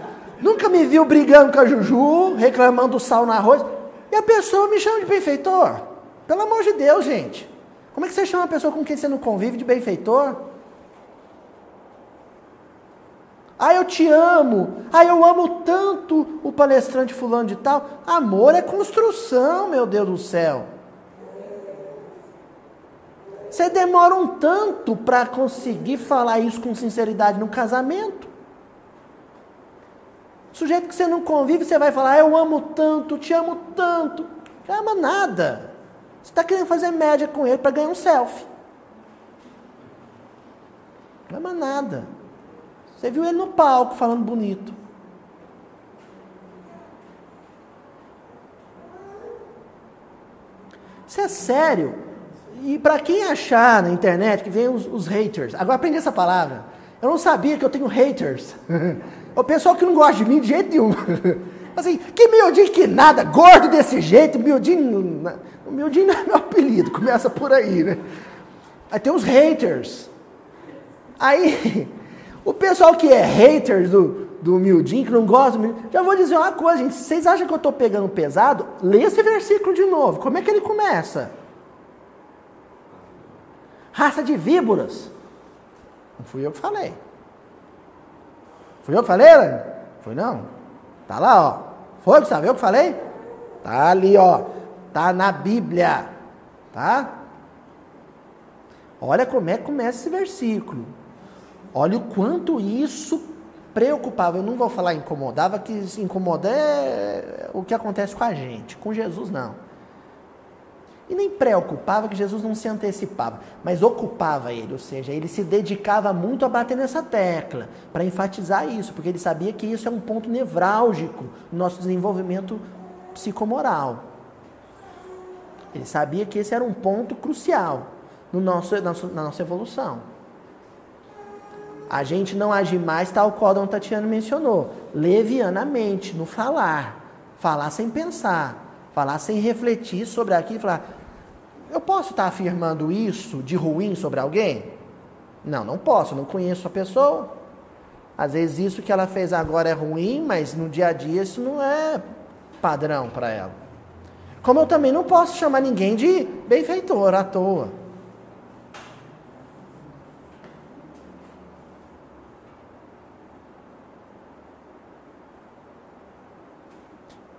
Nunca me viu brigando com a Juju, reclamando do sal no arroz. E a pessoa me chama de benfeitor. Pelo amor de Deus, gente. Como é que você chama uma pessoa com quem você não convive de benfeitor? Ah, eu te amo. Ah, eu amo tanto o palestrante fulano de tal. Amor é construção, meu Deus do céu. Você demora um tanto para conseguir falar isso com sinceridade no casamento. Sujeito que você não convive, você vai falar, ah, eu amo tanto, te amo tanto. Não ama nada. Você está querendo fazer média com ele para ganhar um selfie. Não ama nada. Você viu ele no palco falando bonito. Isso é sério. E para quem achar na internet que vem os, os, haters, agora aprendi essa palavra. Eu não sabia que eu tenho haters. o pessoal que não gosta de mim de jeito nenhum. Assim, que miudinho que nada, gordo desse jeito, miudinho. O miudinho não é meu apelido, começa por aí, né? Aí tem os haters. Aí, o pessoal que é hater do, do miudinho, que não gosta do miudinho, já vou dizer uma coisa, gente. Vocês acham que eu estou pegando pesado? Lê esse versículo de novo. Como é que ele começa? Raça de víboras. Não fui eu que falei. Fui eu que falei, Elaine? Foi não? Tá lá, ó. Foi, Gustavo? Eu que falei? Tá ali, ó. Tá na Bíblia. Tá? Olha como é que começa esse versículo. Olha o quanto isso preocupava. Eu não vou falar incomodava, que se incomodar é o que acontece com a gente. Com Jesus, não. E nem preocupava que Jesus não se antecipava, mas ocupava ele, ou seja, ele se dedicava muito a bater nessa tecla, para enfatizar isso, porque ele sabia que isso é um ponto nevrálgico no nosso desenvolvimento psicomoral. Ele sabia que esse era um ponto crucial no nosso, na nossa evolução. A gente não age mais tal qual Dom Tatiana mencionou, levianamente, no falar. Falar sem pensar, falar sem refletir sobre aquilo falar, eu posso estar afirmando isso de ruim sobre alguém? Não, não posso, não conheço a pessoa. Às vezes isso que ela fez agora é ruim, mas no dia a dia isso não é padrão para ela. Como eu também não posso chamar ninguém de benfeitor à toa.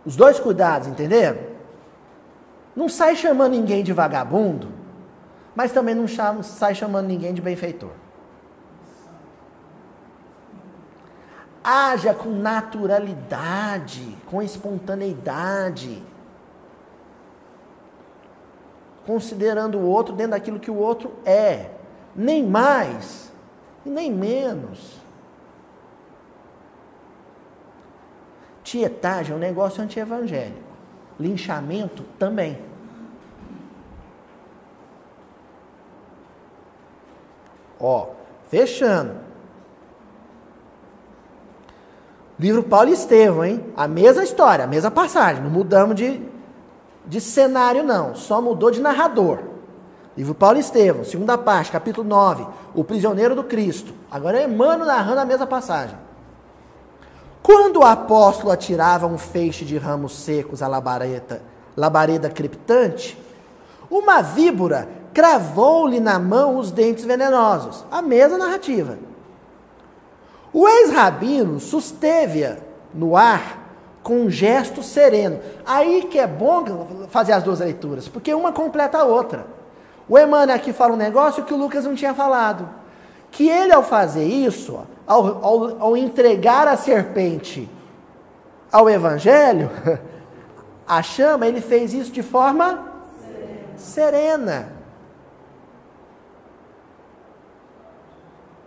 Os dois cuidados, entenderam? Não sai chamando ninguém de vagabundo, mas também não sai chamando ninguém de benfeitor. Haja com naturalidade, com espontaneidade, considerando o outro dentro daquilo que o outro é, nem mais e nem menos. Tietagem é um negócio antievangélico. Linchamento também. Ó, fechando. Livro Paulo e Estevão, hein? A mesma história, a mesma passagem. Não mudamos de, de cenário, não. Só mudou de narrador. Livro Paulo e Estevão, segunda parte, capítulo 9. O prisioneiro do Cristo. Agora é Emmanuel narrando a mesma passagem. Quando o apóstolo atirava um feixe de ramos secos à labareda, labareda crepitante, uma víbora cravou-lhe na mão os dentes venenosos. A mesma narrativa. O ex-rabino susteve-a no ar com um gesto sereno. Aí que é bom fazer as duas leituras, porque uma completa a outra. O Emmanuel aqui fala um negócio que o Lucas não tinha falado. Que ele, ao fazer isso, ao, ao, ao entregar a serpente ao Evangelho, a chama, ele fez isso de forma serena. serena.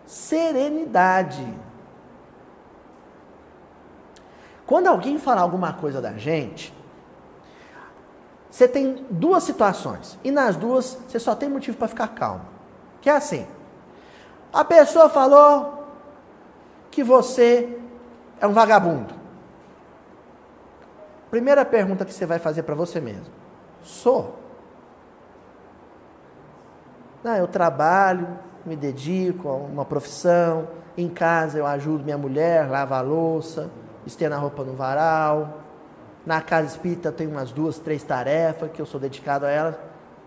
Serenidade. Quando alguém falar alguma coisa da gente, você tem duas situações. E nas duas, você só tem motivo para ficar calmo. Que é assim: a pessoa falou que você é um vagabundo? Primeira pergunta que você vai fazer para você mesmo: sou? Não, eu trabalho, me dedico a uma profissão, em casa eu ajudo minha mulher, lavo a louça, estendo a roupa no varal. Na casa espírita eu tenho umas duas, três tarefas que eu sou dedicado a elas.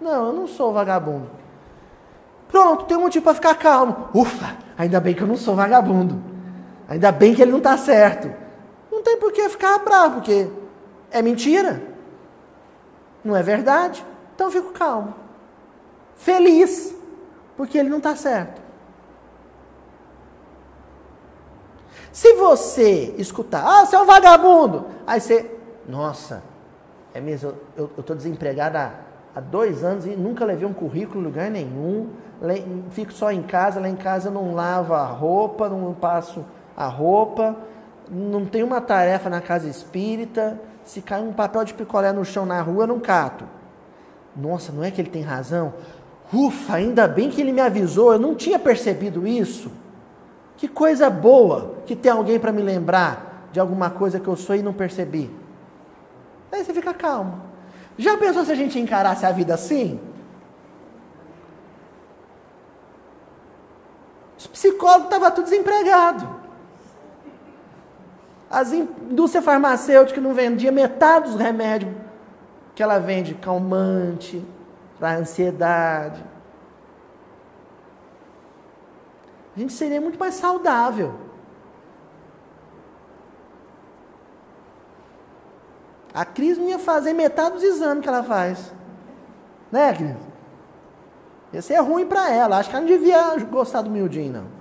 Não, eu não sou vagabundo. Pronto, tem um motivo para ficar calmo. Ufa, ainda bem que eu não sou vagabundo. Ainda bem que ele não está certo. Não tem por que ficar bravo, porque é mentira. Não é verdade. Então eu fico calmo. Feliz, porque ele não está certo. Se você escutar, ah, você é um vagabundo, aí você, nossa, é mesmo, eu estou desempregado há, há dois anos e nunca levei um currículo em lugar nenhum, fico só em casa, lá em casa eu não lavo a roupa, não passo a roupa, não tem uma tarefa na casa espírita, se cai um papel de picolé no chão na rua, eu não cato. Nossa, não é que ele tem razão? Ufa, ainda bem que ele me avisou, eu não tinha percebido isso. Que coisa boa que tem alguém para me lembrar de alguma coisa que eu sou e não percebi. Aí você fica calmo. Já pensou se a gente encarasse a vida assim? Os psicólogos estavam tudo desempregado. As indústria farmacêutica não vendia metade dos remédios que ela vende, calmante, para ansiedade. A gente seria muito mais saudável. A Cris não ia fazer metade dos exames que ela faz. Né, Cris? Ia ser ruim para ela. Acho que ela não devia gostar do miudinho, não.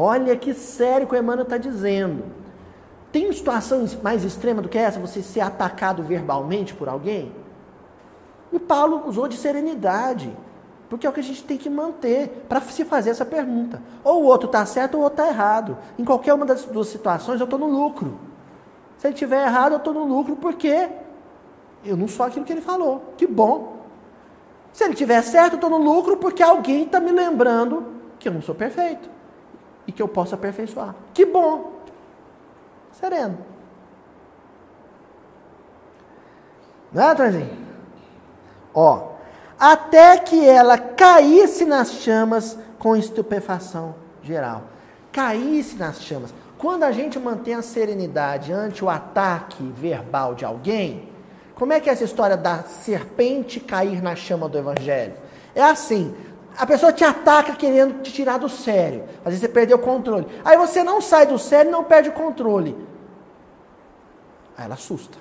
Olha que sério que o Emmanuel está dizendo. Tem situações mais extremas do que essa, você ser atacado verbalmente por alguém? E Paulo usou de serenidade, porque é o que a gente tem que manter para se fazer essa pergunta. Ou o outro está certo ou o outro está errado. Em qualquer uma das duas situações eu estou no lucro. Se ele estiver errado, eu estou no lucro porque eu não sou aquilo que ele falou. Que bom. Se ele estiver certo, eu estou no lucro porque alguém está me lembrando que eu não sou perfeito e que eu posso aperfeiçoar. Que bom. Sereno. Não é, Torzinho? Ó, até que ela caísse nas chamas com estupefação geral. Caísse nas chamas. Quando a gente mantém a serenidade ante o ataque verbal de alguém, como é que é essa história da serpente cair na chama do evangelho? É assim, a pessoa te ataca querendo te tirar do sério. Às vezes você perdeu o controle. Aí você não sai do sério não perde o controle. Aí ela assusta.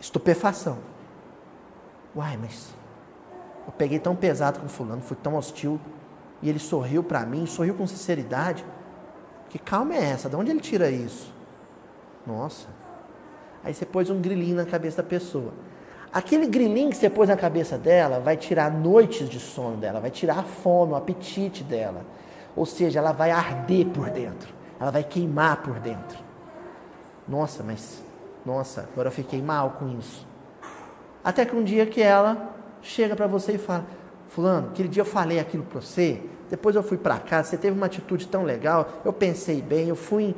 Estupefação. Uai, mas eu peguei tão pesado com fulano, fui tão hostil. E ele sorriu para mim, sorriu com sinceridade. Que calma é essa? De onde ele tira isso? Nossa. Aí você pôs um grilinho na cabeça da pessoa. Aquele grilinho que você pôs na cabeça dela vai tirar noites de sono dela, vai tirar a fome, o apetite dela. Ou seja, ela vai arder por dentro, ela vai queimar por dentro. Nossa, mas, nossa, agora eu fiquei mal com isso. Até que um dia que ela chega para você e fala: Fulano, aquele dia eu falei aquilo para você, depois eu fui para casa, você teve uma atitude tão legal, eu pensei bem, eu fui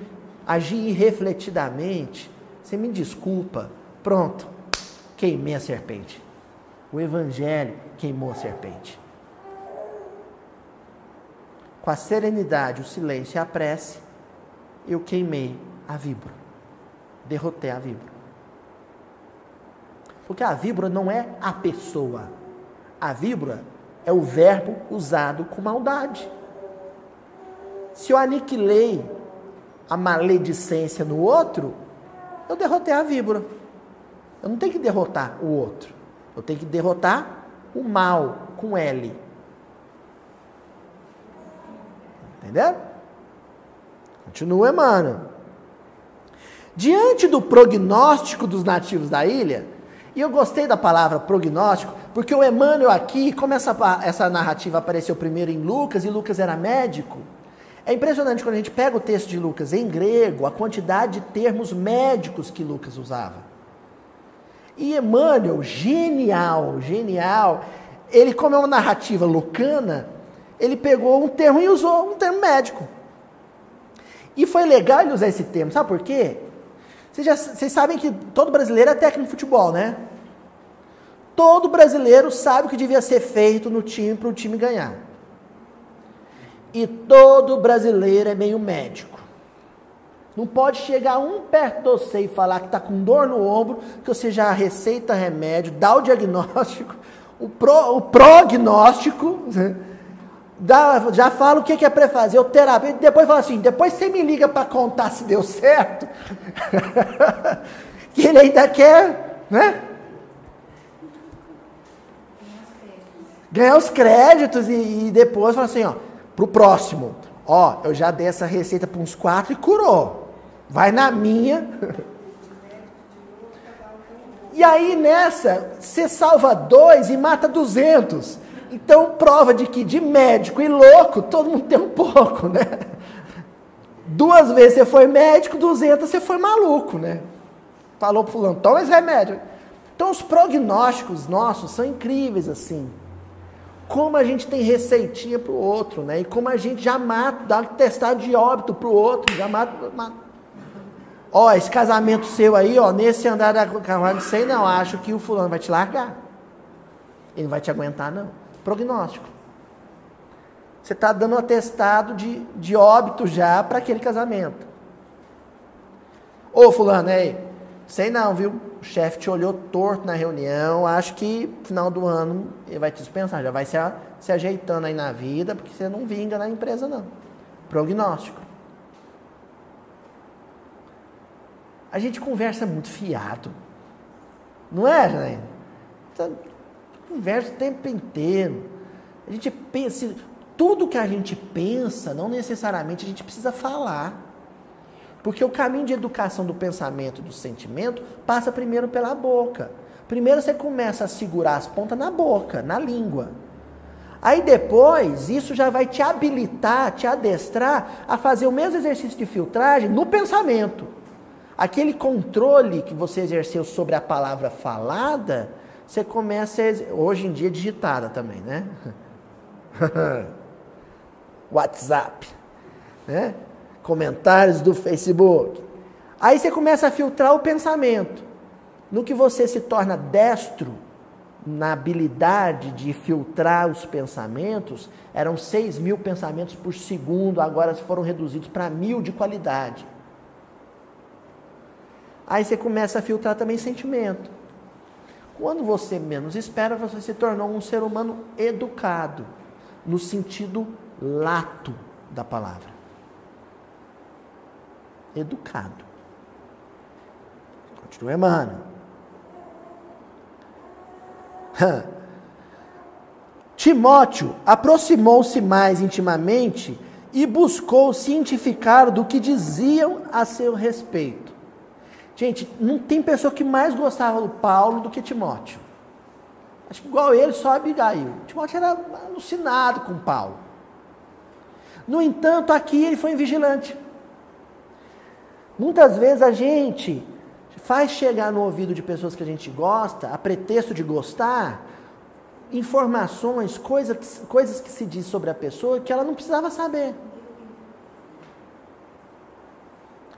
agir irrefletidamente, você me desculpa. Pronto, queimei a serpente. O Evangelho queimou a serpente. Com a serenidade, o silêncio e a prece, eu queimei a víbora. Derrotei a víbora. Porque a víbora não é a pessoa. A víbora é o verbo usado com maldade. Se eu aniquilei a maledicência no outro, eu derrotei a víbora. Eu não tenho que derrotar o outro. Eu tenho que derrotar o mal com L. Entendeu? Continua, Emmanuel. Diante do prognóstico dos nativos da ilha, e eu gostei da palavra prognóstico, porque o Emmanuel aqui, como essa, essa narrativa apareceu primeiro em Lucas, e Lucas era médico, é impressionante quando a gente pega o texto de Lucas em grego, a quantidade de termos médicos que Lucas usava. E Emmanuel, genial, genial, ele, como é uma narrativa lucana, ele pegou um termo e usou um termo médico. E foi legal ele usar esse termo, sabe por quê? Vocês, já, vocês sabem que todo brasileiro é técnico de futebol, né? Todo brasileiro sabe o que devia ser feito no time para o time ganhar. E todo brasileiro é meio médico. Não pode chegar um perto de você e falar que está com dor no ombro, que você já receita remédio, dá o diagnóstico, o, pro, o prognóstico, dá, já fala o que é para fazer, o terapeuta, depois fala assim, depois você me liga para contar se deu certo, que ele ainda quer, né? Ganhar os créditos e, e depois fala assim, ó, pro próximo, ó, eu já dei essa receita para uns quatro e curou. Vai na minha. E aí nessa, você salva dois e mata duzentos. Então, prova de que de médico e louco, todo mundo tem um pouco, né? Duas vezes você foi médico, duzentas você foi maluco, né? Falou pro fulano, toma esse remédio. Então os prognósticos nossos são incríveis assim. Como a gente tem receitinha para o outro, né? E como a gente já mata, dá testado de óbito para o outro, já mata, mata. Ó, esse casamento seu aí, ó, nesse andar da carruagem, sei não, acho que o fulano vai te largar. Ele não vai te aguentar, não. Prognóstico. Você está dando um atestado de, de óbito já para aquele casamento. Ô fulano, aí, sei não, viu? O chefe te olhou torto na reunião, acho que final do ano ele vai te dispensar, já vai se, se ajeitando aí na vida, porque você não vinga na empresa, não. Prognóstico. A gente conversa muito fiado. Não é, Janaína? Então, conversa o tempo inteiro. A gente pensa, tudo que a gente pensa, não necessariamente a gente precisa falar. Porque o caminho de educação do pensamento e do sentimento passa primeiro pela boca. Primeiro você começa a segurar as pontas na boca, na língua. Aí depois, isso já vai te habilitar, te adestrar a fazer o mesmo exercício de filtragem no pensamento. Aquele controle que você exerceu sobre a palavra falada, você começa a, hoje em dia digitada também, né? WhatsApp, né? comentários do Facebook. Aí você começa a filtrar o pensamento. No que você se torna destro na habilidade de filtrar os pensamentos, eram 6 mil pensamentos por segundo, agora foram reduzidos para mil de qualidade. Aí você começa a filtrar também sentimento. Quando você menos espera, você se tornou um ser humano educado, no sentido lato da palavra educado. Continua Emmanuel. Timóteo aproximou-se mais intimamente e buscou cientificar do que diziam a seu respeito. Gente, não tem pessoa que mais gostava do Paulo do que Timóteo. Acho que igual ele, só Abigail. Timóteo era alucinado com Paulo. No entanto, aqui ele foi vigilante. Muitas vezes a gente faz chegar no ouvido de pessoas que a gente gosta, a pretexto de gostar, informações, coisas, coisas que se diz sobre a pessoa que ela não precisava saber.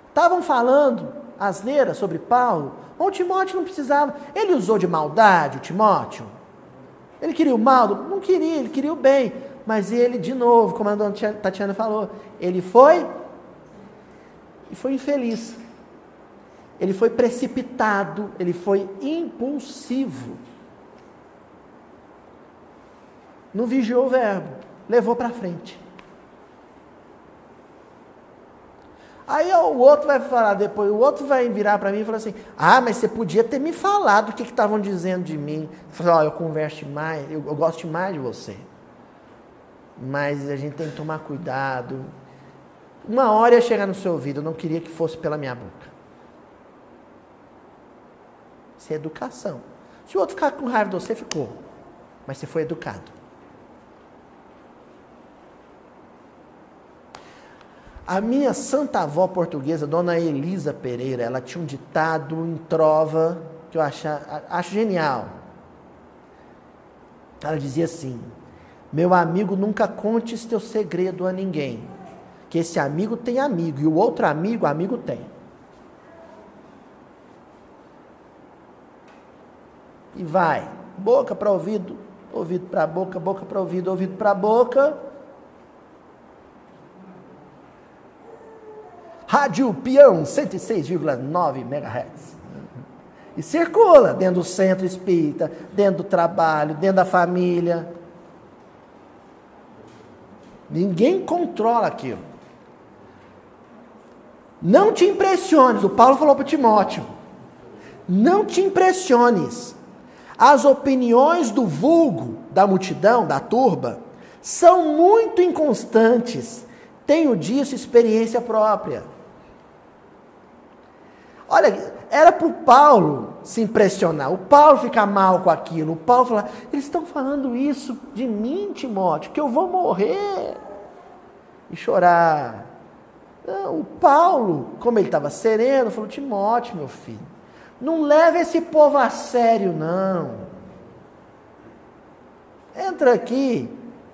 Estavam falando asneira sobre Paulo, o Timóteo não precisava. Ele usou de maldade o Timóteo? Ele queria o mal? Não queria, ele queria o bem. Mas ele, de novo, como a dona Tatiana falou, ele foi e foi infeliz. Ele foi precipitado, ele foi impulsivo. Não vigiou o verbo, levou para frente. Aí o outro vai falar depois, o outro vai virar para mim e falar assim: Ah, mas você podia ter me falado o que estavam dizendo de mim. Falar, eu converso mais, eu, eu gosto mais de você. Mas a gente tem que tomar cuidado. Uma hora ia chegar no seu ouvido, eu não queria que fosse pela minha boca. Isso é educação. Se o outro ficar com raiva de você, ficou. Mas você foi educado. A minha santa avó portuguesa, dona Elisa Pereira, ela tinha um ditado em trova que eu acho, acho genial. Ela dizia assim: Meu amigo, nunca contes teu segredo a ninguém que esse amigo tem amigo e o outro amigo, amigo tem. E vai, boca para ouvido, ouvido para boca, boca para ouvido, ouvido para boca. Rádio Peão 106,9 MHz. E circula dentro do centro espírita, dentro do trabalho, dentro da família. Ninguém controla aquilo. Não te impressiones, o Paulo falou para Timóteo. Não te impressiones. As opiniões do vulgo, da multidão, da turba, são muito inconstantes. Tenho disso experiência própria. Olha, era para o Paulo se impressionar, o Paulo ficar mal com aquilo, o Paulo falar: eles estão falando isso de mim, Timóteo, que eu vou morrer. E chorar. Não, o Paulo, como ele estava sereno, falou: Timóteo, meu filho, Não leve esse povo a sério, não. Entra aqui,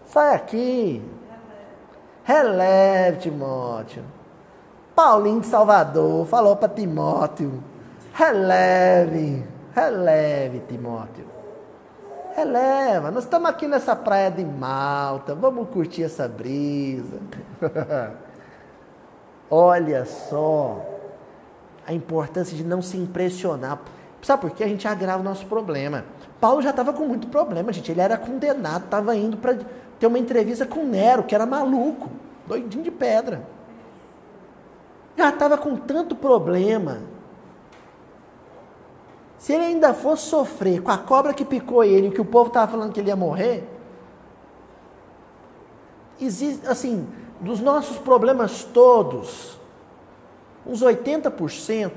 sai aqui. Releve, Timóteo. Paulinho de Salvador falou para Timóteo: releve, releve, Timóteo. Releva, nós estamos aqui nessa praia de Malta, vamos curtir essa brisa. Olha só a importância de não se impressionar. Sabe por quê? A gente agrava o nosso problema. Paulo já estava com muito problema, gente. Ele era condenado, estava indo para ter uma entrevista com Nero, que era maluco, doidinho de pedra. Já estava com tanto problema. Se ele ainda fosse sofrer com a cobra que picou ele, que o povo estava falando que ele ia morrer, existe, assim, dos nossos problemas todos, uns 80%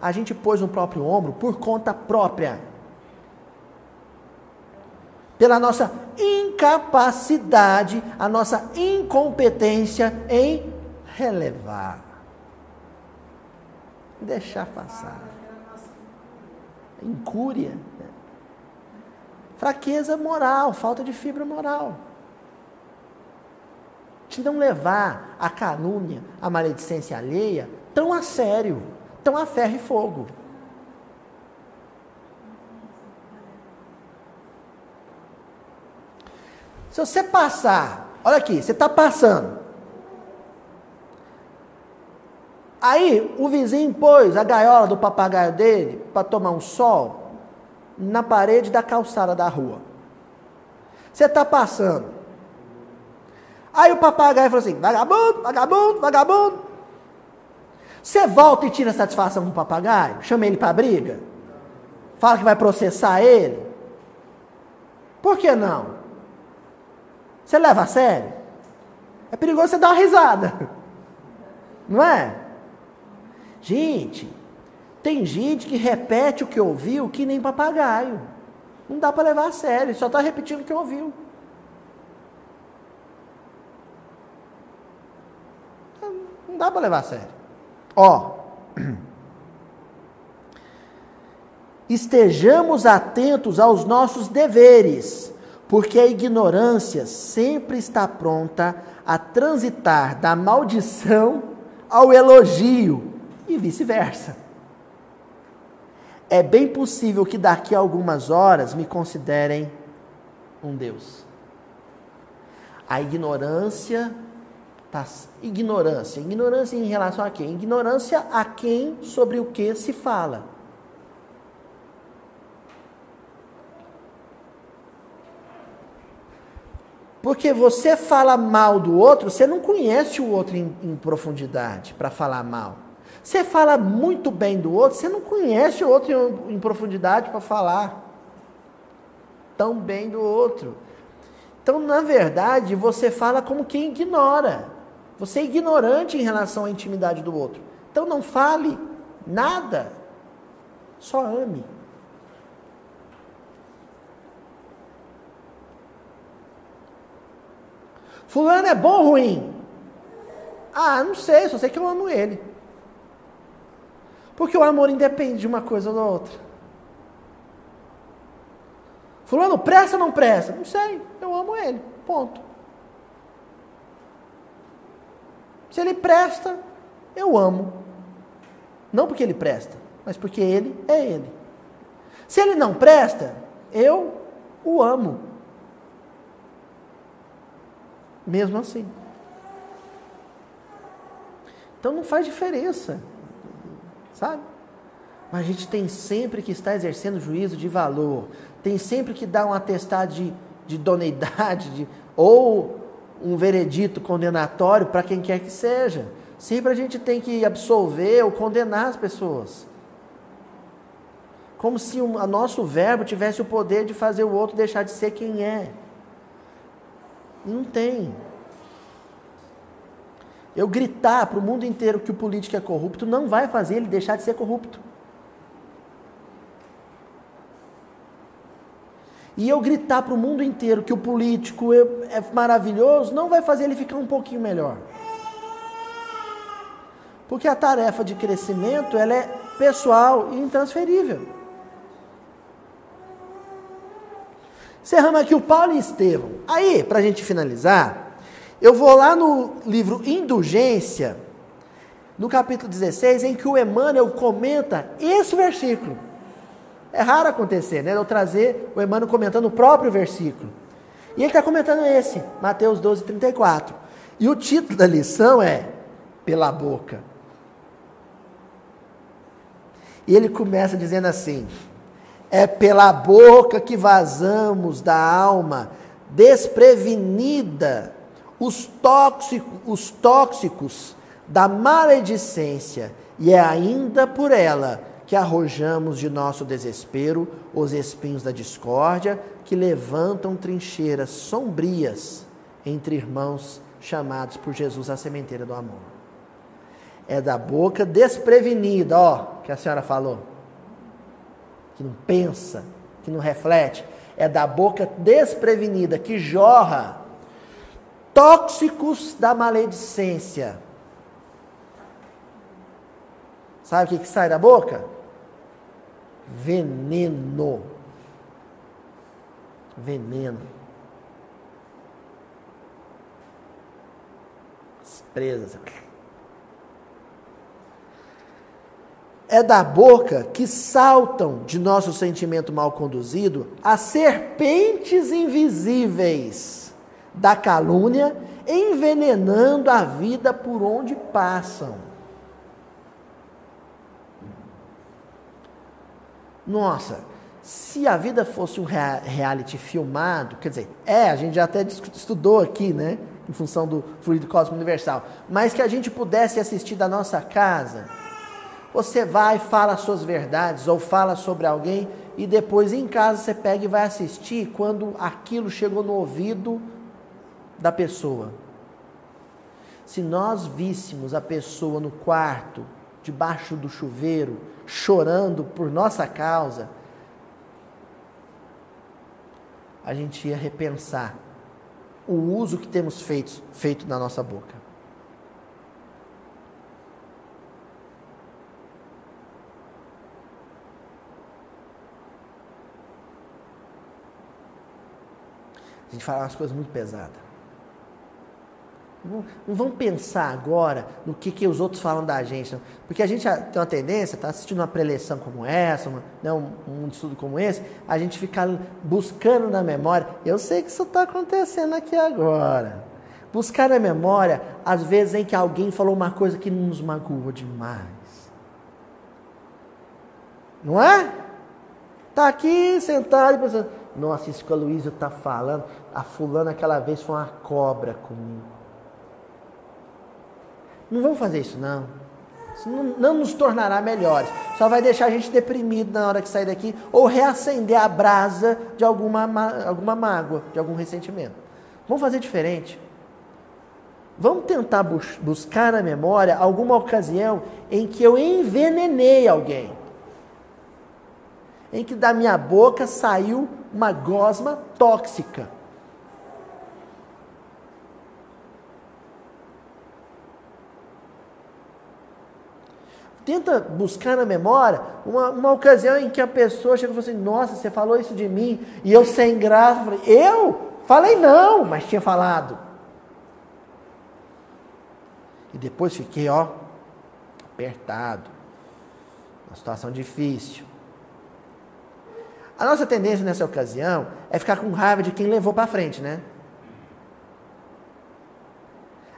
a gente pôs no próprio ombro por conta própria. Pela nossa incapacidade, a nossa incompetência em relevar. Deixar passar. Incúria. Né? Fraqueza moral, falta de fibra moral de não levar a calúnia, a maledicência alheia tão a sério, tão a ferro e fogo. Se você passar, olha aqui, você está passando. Aí o vizinho pôs a gaiola do papagaio dele para tomar um sol na parede da calçada da rua. Você está passando. Aí o papagaio falou assim: vagabundo, vagabundo, vagabundo. Você volta e tira satisfação com o papagaio? Chama ele para briga? Fala que vai processar ele? Por que não? Você leva a sério? É perigoso você dar uma risada. Não é? Gente, tem gente que repete o que ouviu que nem papagaio. Não dá para levar a sério, só está repetindo o que ouviu. Não dá para levar a sério. Ó. Estejamos atentos aos nossos deveres, porque a ignorância sempre está pronta a transitar da maldição ao elogio e vice-versa. É bem possível que daqui a algumas horas me considerem um Deus. A ignorância ignorância. Ignorância em relação a quem? Ignorância a quem sobre o que se fala. Porque você fala mal do outro, você não conhece o outro em, em profundidade para falar mal. Você fala muito bem do outro, você não conhece o outro em, em profundidade para falar tão bem do outro. Então, na verdade, você fala como quem ignora. Você é ignorante em relação à intimidade do outro. Então não fale nada. Só ame. Fulano é bom ou ruim? Ah, não sei, só sei que eu amo ele. Porque o amor independe de uma coisa ou da outra. Fulano presta ou não presta? Não sei, eu amo ele. Ponto. Se ele presta, eu amo. Não porque ele presta, mas porque ele é ele. Se ele não presta, eu o amo. Mesmo assim. Então não faz diferença. Sabe? Mas a gente tem sempre que estar exercendo juízo de valor. Tem sempre que dar um atestado de, de idoneidade, de, ou um veredito condenatório para quem quer que seja. Sempre a gente tem que absolver ou condenar as pessoas. Como se o nosso verbo tivesse o poder de fazer o outro deixar de ser quem é. Não tem. Eu gritar para o mundo inteiro que o político é corrupto não vai fazer ele deixar de ser corrupto. e eu gritar para o mundo inteiro que o político é maravilhoso, não vai fazer ele ficar um pouquinho melhor. Porque a tarefa de crescimento ela é pessoal e intransferível. Encerramos aqui o Paulo e Estevão. Aí, para a gente finalizar, eu vou lá no livro Indulgência, no capítulo 16, em que o Emmanuel comenta esse versículo. É raro acontecer, né? Eu trazer o Emmanuel comentando o próprio versículo. E ele está comentando esse, Mateus 12, 34. E o título da lição é Pela Boca. E ele começa dizendo assim: É pela boca que vazamos da alma desprevenida os tóxicos, os tóxicos da maledicência, e é ainda por ela que arrojamos de nosso desespero os espinhos da discórdia que levantam trincheiras sombrias entre irmãos chamados por Jesus à sementeira do amor. É da boca desprevenida, ó, que a senhora falou, que não pensa, que não reflete, é da boca desprevenida que jorra tóxicos da maledicência. Sabe o que, que sai da boca? Veneno. Veneno. As presas. É da boca que saltam de nosso sentimento mal conduzido as serpentes invisíveis da calúnia, envenenando a vida por onde passam. Nossa, se a vida fosse um reality filmado, quer dizer, é, a gente já até estudou aqui, né? Em função do fluido cósmico universal, mas que a gente pudesse assistir da nossa casa. Você vai, fala suas verdades ou fala sobre alguém e depois em casa você pega e vai assistir quando aquilo chegou no ouvido da pessoa. Se nós víssemos a pessoa no quarto, debaixo do chuveiro, chorando por nossa causa, a gente ia repensar o uso que temos feito, feito na nossa boca. A gente fala umas coisas muito pesadas. Não, vamos pensar agora no que, que os outros falam da gente, não. porque a gente tem uma tendência, está assistindo uma preleção como essa, uma, né, um, um, estudo como esse, a gente fica buscando na memória. Eu sei que isso está acontecendo aqui agora. Buscar na memória, às vezes, em que alguém falou uma coisa que nos magoou demais. Não é? Está aqui sentado e pensando, nossa, isso que a Luísa está falando, a fulana aquela vez foi uma cobra comigo. Não vamos fazer isso, não. Isso não, não nos tornará melhores. Só vai deixar a gente deprimido na hora que sair daqui ou reacender a brasa de alguma, alguma mágoa, de algum ressentimento. Vamos fazer diferente. Vamos tentar bus buscar na memória alguma ocasião em que eu envenenei alguém. Em que da minha boca saiu uma gosma tóxica. Tenta buscar na memória uma, uma ocasião em que a pessoa chega e fala assim: Nossa, você falou isso de mim. E eu, sem graça, falei: Eu? Falei não, mas tinha falado. E depois fiquei, ó, apertado. Uma situação difícil. A nossa tendência nessa ocasião é ficar com raiva de quem levou para frente, né?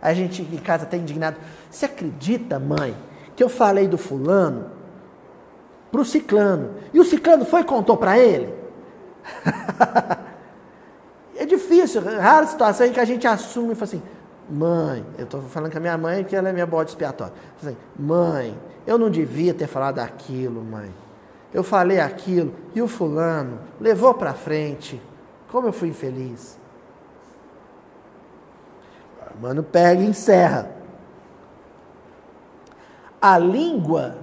A gente em casa está indignado. Você acredita, mãe? Que eu falei do fulano para o ciclano. E o ciclano foi e contou para ele. é difícil, rara situação em que a gente assume e fala assim, mãe, eu estou falando com a minha mãe porque ela é minha bode expiatória. Assim, mãe, eu não devia ter falado aquilo, mãe. Eu falei aquilo e o fulano levou para frente. Como eu fui infeliz. Mano, pega e encerra. A língua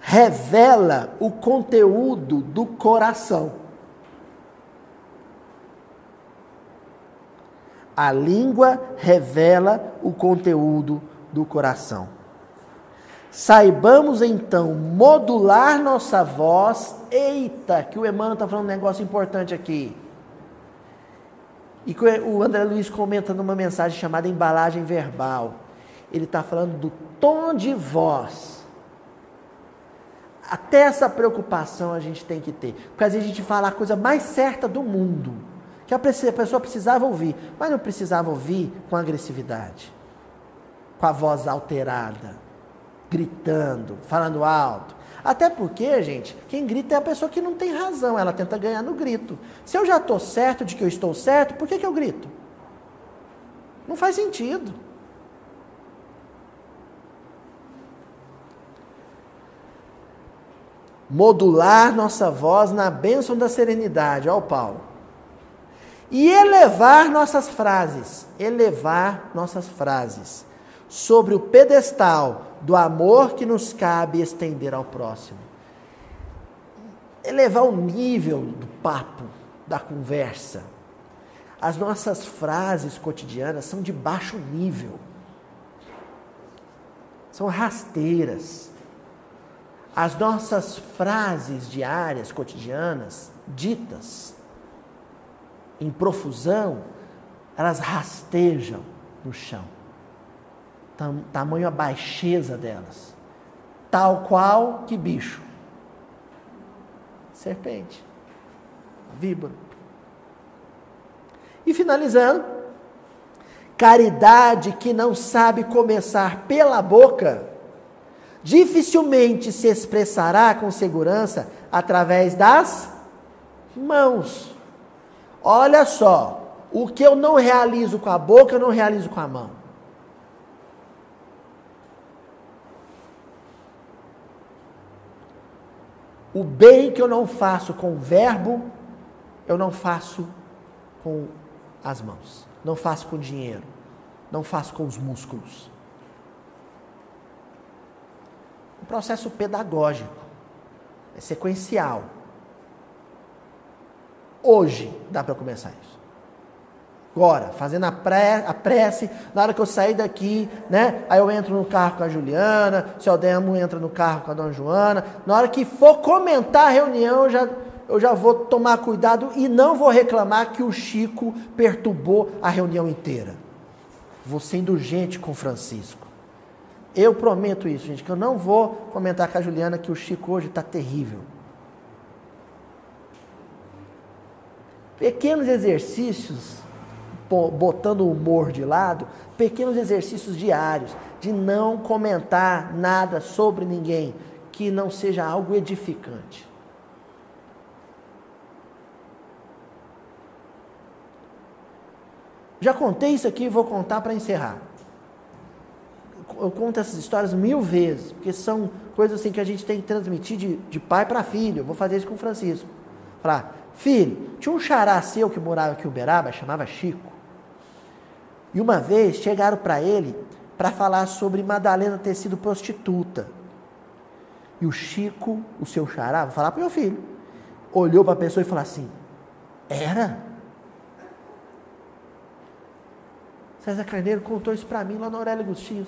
revela o conteúdo do coração. A língua revela o conteúdo do coração. Saibamos então modular nossa voz. Eita, que o Emmanuel está falando um negócio importante aqui. E o André Luiz comenta numa mensagem chamada embalagem verbal. Ele está falando do tom de voz. Até essa preocupação a gente tem que ter. Porque às vezes a gente fala a coisa mais certa do mundo. Que a pessoa precisava ouvir. Mas não precisava ouvir com agressividade. Com a voz alterada gritando, falando alto. Até porque, gente, quem grita é a pessoa que não tem razão, ela tenta ganhar no grito. Se eu já estou certo de que eu estou certo, por que, que eu grito? Não faz sentido. Modular nossa voz na bênção da serenidade, ó Paulo. E elevar nossas frases, elevar nossas frases sobre o pedestal do amor que nos cabe estender ao próximo. Elevar o nível do papo, da conversa. As nossas frases cotidianas são de baixo nível. São rasteiras. As nossas frases diárias, cotidianas, ditas em profusão, elas rastejam no chão tam, tamanho a baixeza delas. Tal qual que bicho? Serpente. Víbora. E finalizando, caridade que não sabe começar pela boca, dificilmente se expressará com segurança através das mãos. Olha só, o que eu não realizo com a boca, eu não realizo com a mão. O bem que eu não faço com o verbo, eu não faço com as mãos, não faço com dinheiro, não faço com os músculos. Um processo pedagógico, é sequencial. Hoje dá para começar isso. Agora, fazendo a, pré, a prece, na hora que eu sair daqui, né? Aí eu entro no carro com a Juliana, o seu Demo entra no carro com a dona Joana. Na hora que for comentar a reunião, eu já, eu já vou tomar cuidado e não vou reclamar que o Chico perturbou a reunião inteira. Vou ser indulgente com Francisco. Eu prometo isso, gente, que eu não vou comentar com a Juliana que o Chico hoje está terrível. Pequenos exercícios botando o humor de lado, pequenos exercícios diários de não comentar nada sobre ninguém que não seja algo edificante. Já contei isso aqui e vou contar para encerrar. Eu conto essas histórias mil vezes, porque são coisas assim que a gente tem que transmitir de, de pai para filho. Eu vou fazer isso com o Francisco. Falar, filho, tinha um xará seu que morava aqui em Uberaba, chamava Chico. E uma vez chegaram para ele para falar sobre Madalena ter sido prostituta. E o Chico, o seu xará, vou falar para meu filho, olhou para a pessoa e falou assim: Era? César Carneiro contou isso para mim lá no Aurélio Agostinho.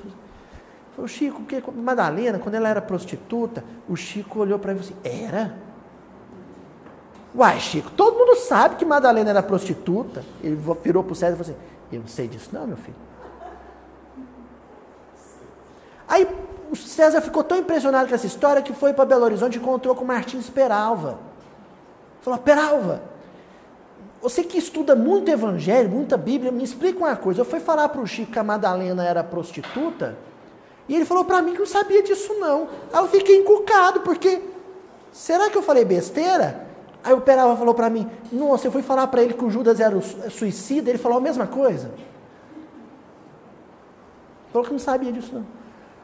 Falou, Chico, porque Madalena, quando ela era prostituta, o Chico olhou para ele e falou assim: Era? Uai, Chico, todo mundo sabe que Madalena era prostituta. Ele virou para o César e falou assim: eu não sei disso, não, meu filho. Aí o César ficou tão impressionado com essa história que foi para Belo Horizonte e encontrou com Martins Peralva. Falou: Peralva, você que estuda muito evangelho, muita Bíblia, me explica uma coisa. Eu fui falar para o Chico que a Madalena era prostituta e ele falou para mim que não sabia disso não. Aí eu fiquei encucado, porque será que eu falei besteira? Aí o Peralva falou para mim, nossa, eu fui falar para ele que o Judas era suicida, ele falou a mesma coisa. Falou que não sabia disso não.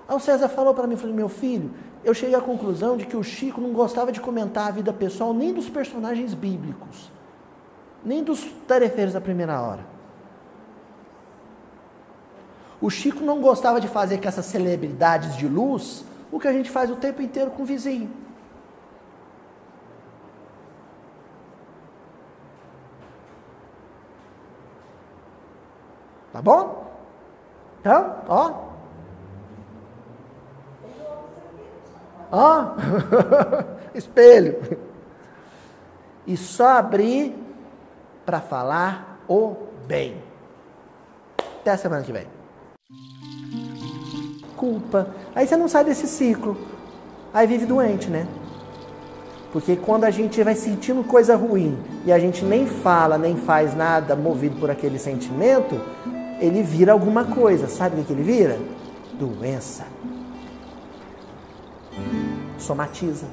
Aí o César falou para mim, falou, meu filho, eu cheguei à conclusão de que o Chico não gostava de comentar a vida pessoal nem dos personagens bíblicos, nem dos tarefeiros da primeira hora. O Chico não gostava de fazer com essas celebridades de luz o que a gente faz o tempo inteiro com o vizinho. Tá bom? Então, ó. ó, espelho. E só abrir para falar o bem. Até a semana que vem culpa. Aí você não sai desse ciclo. Aí vive doente, né? Porque quando a gente vai sentindo coisa ruim e a gente nem fala, nem faz nada movido por aquele sentimento, ele vira alguma coisa. Sabe o que ele vira? Doença. Somatiza.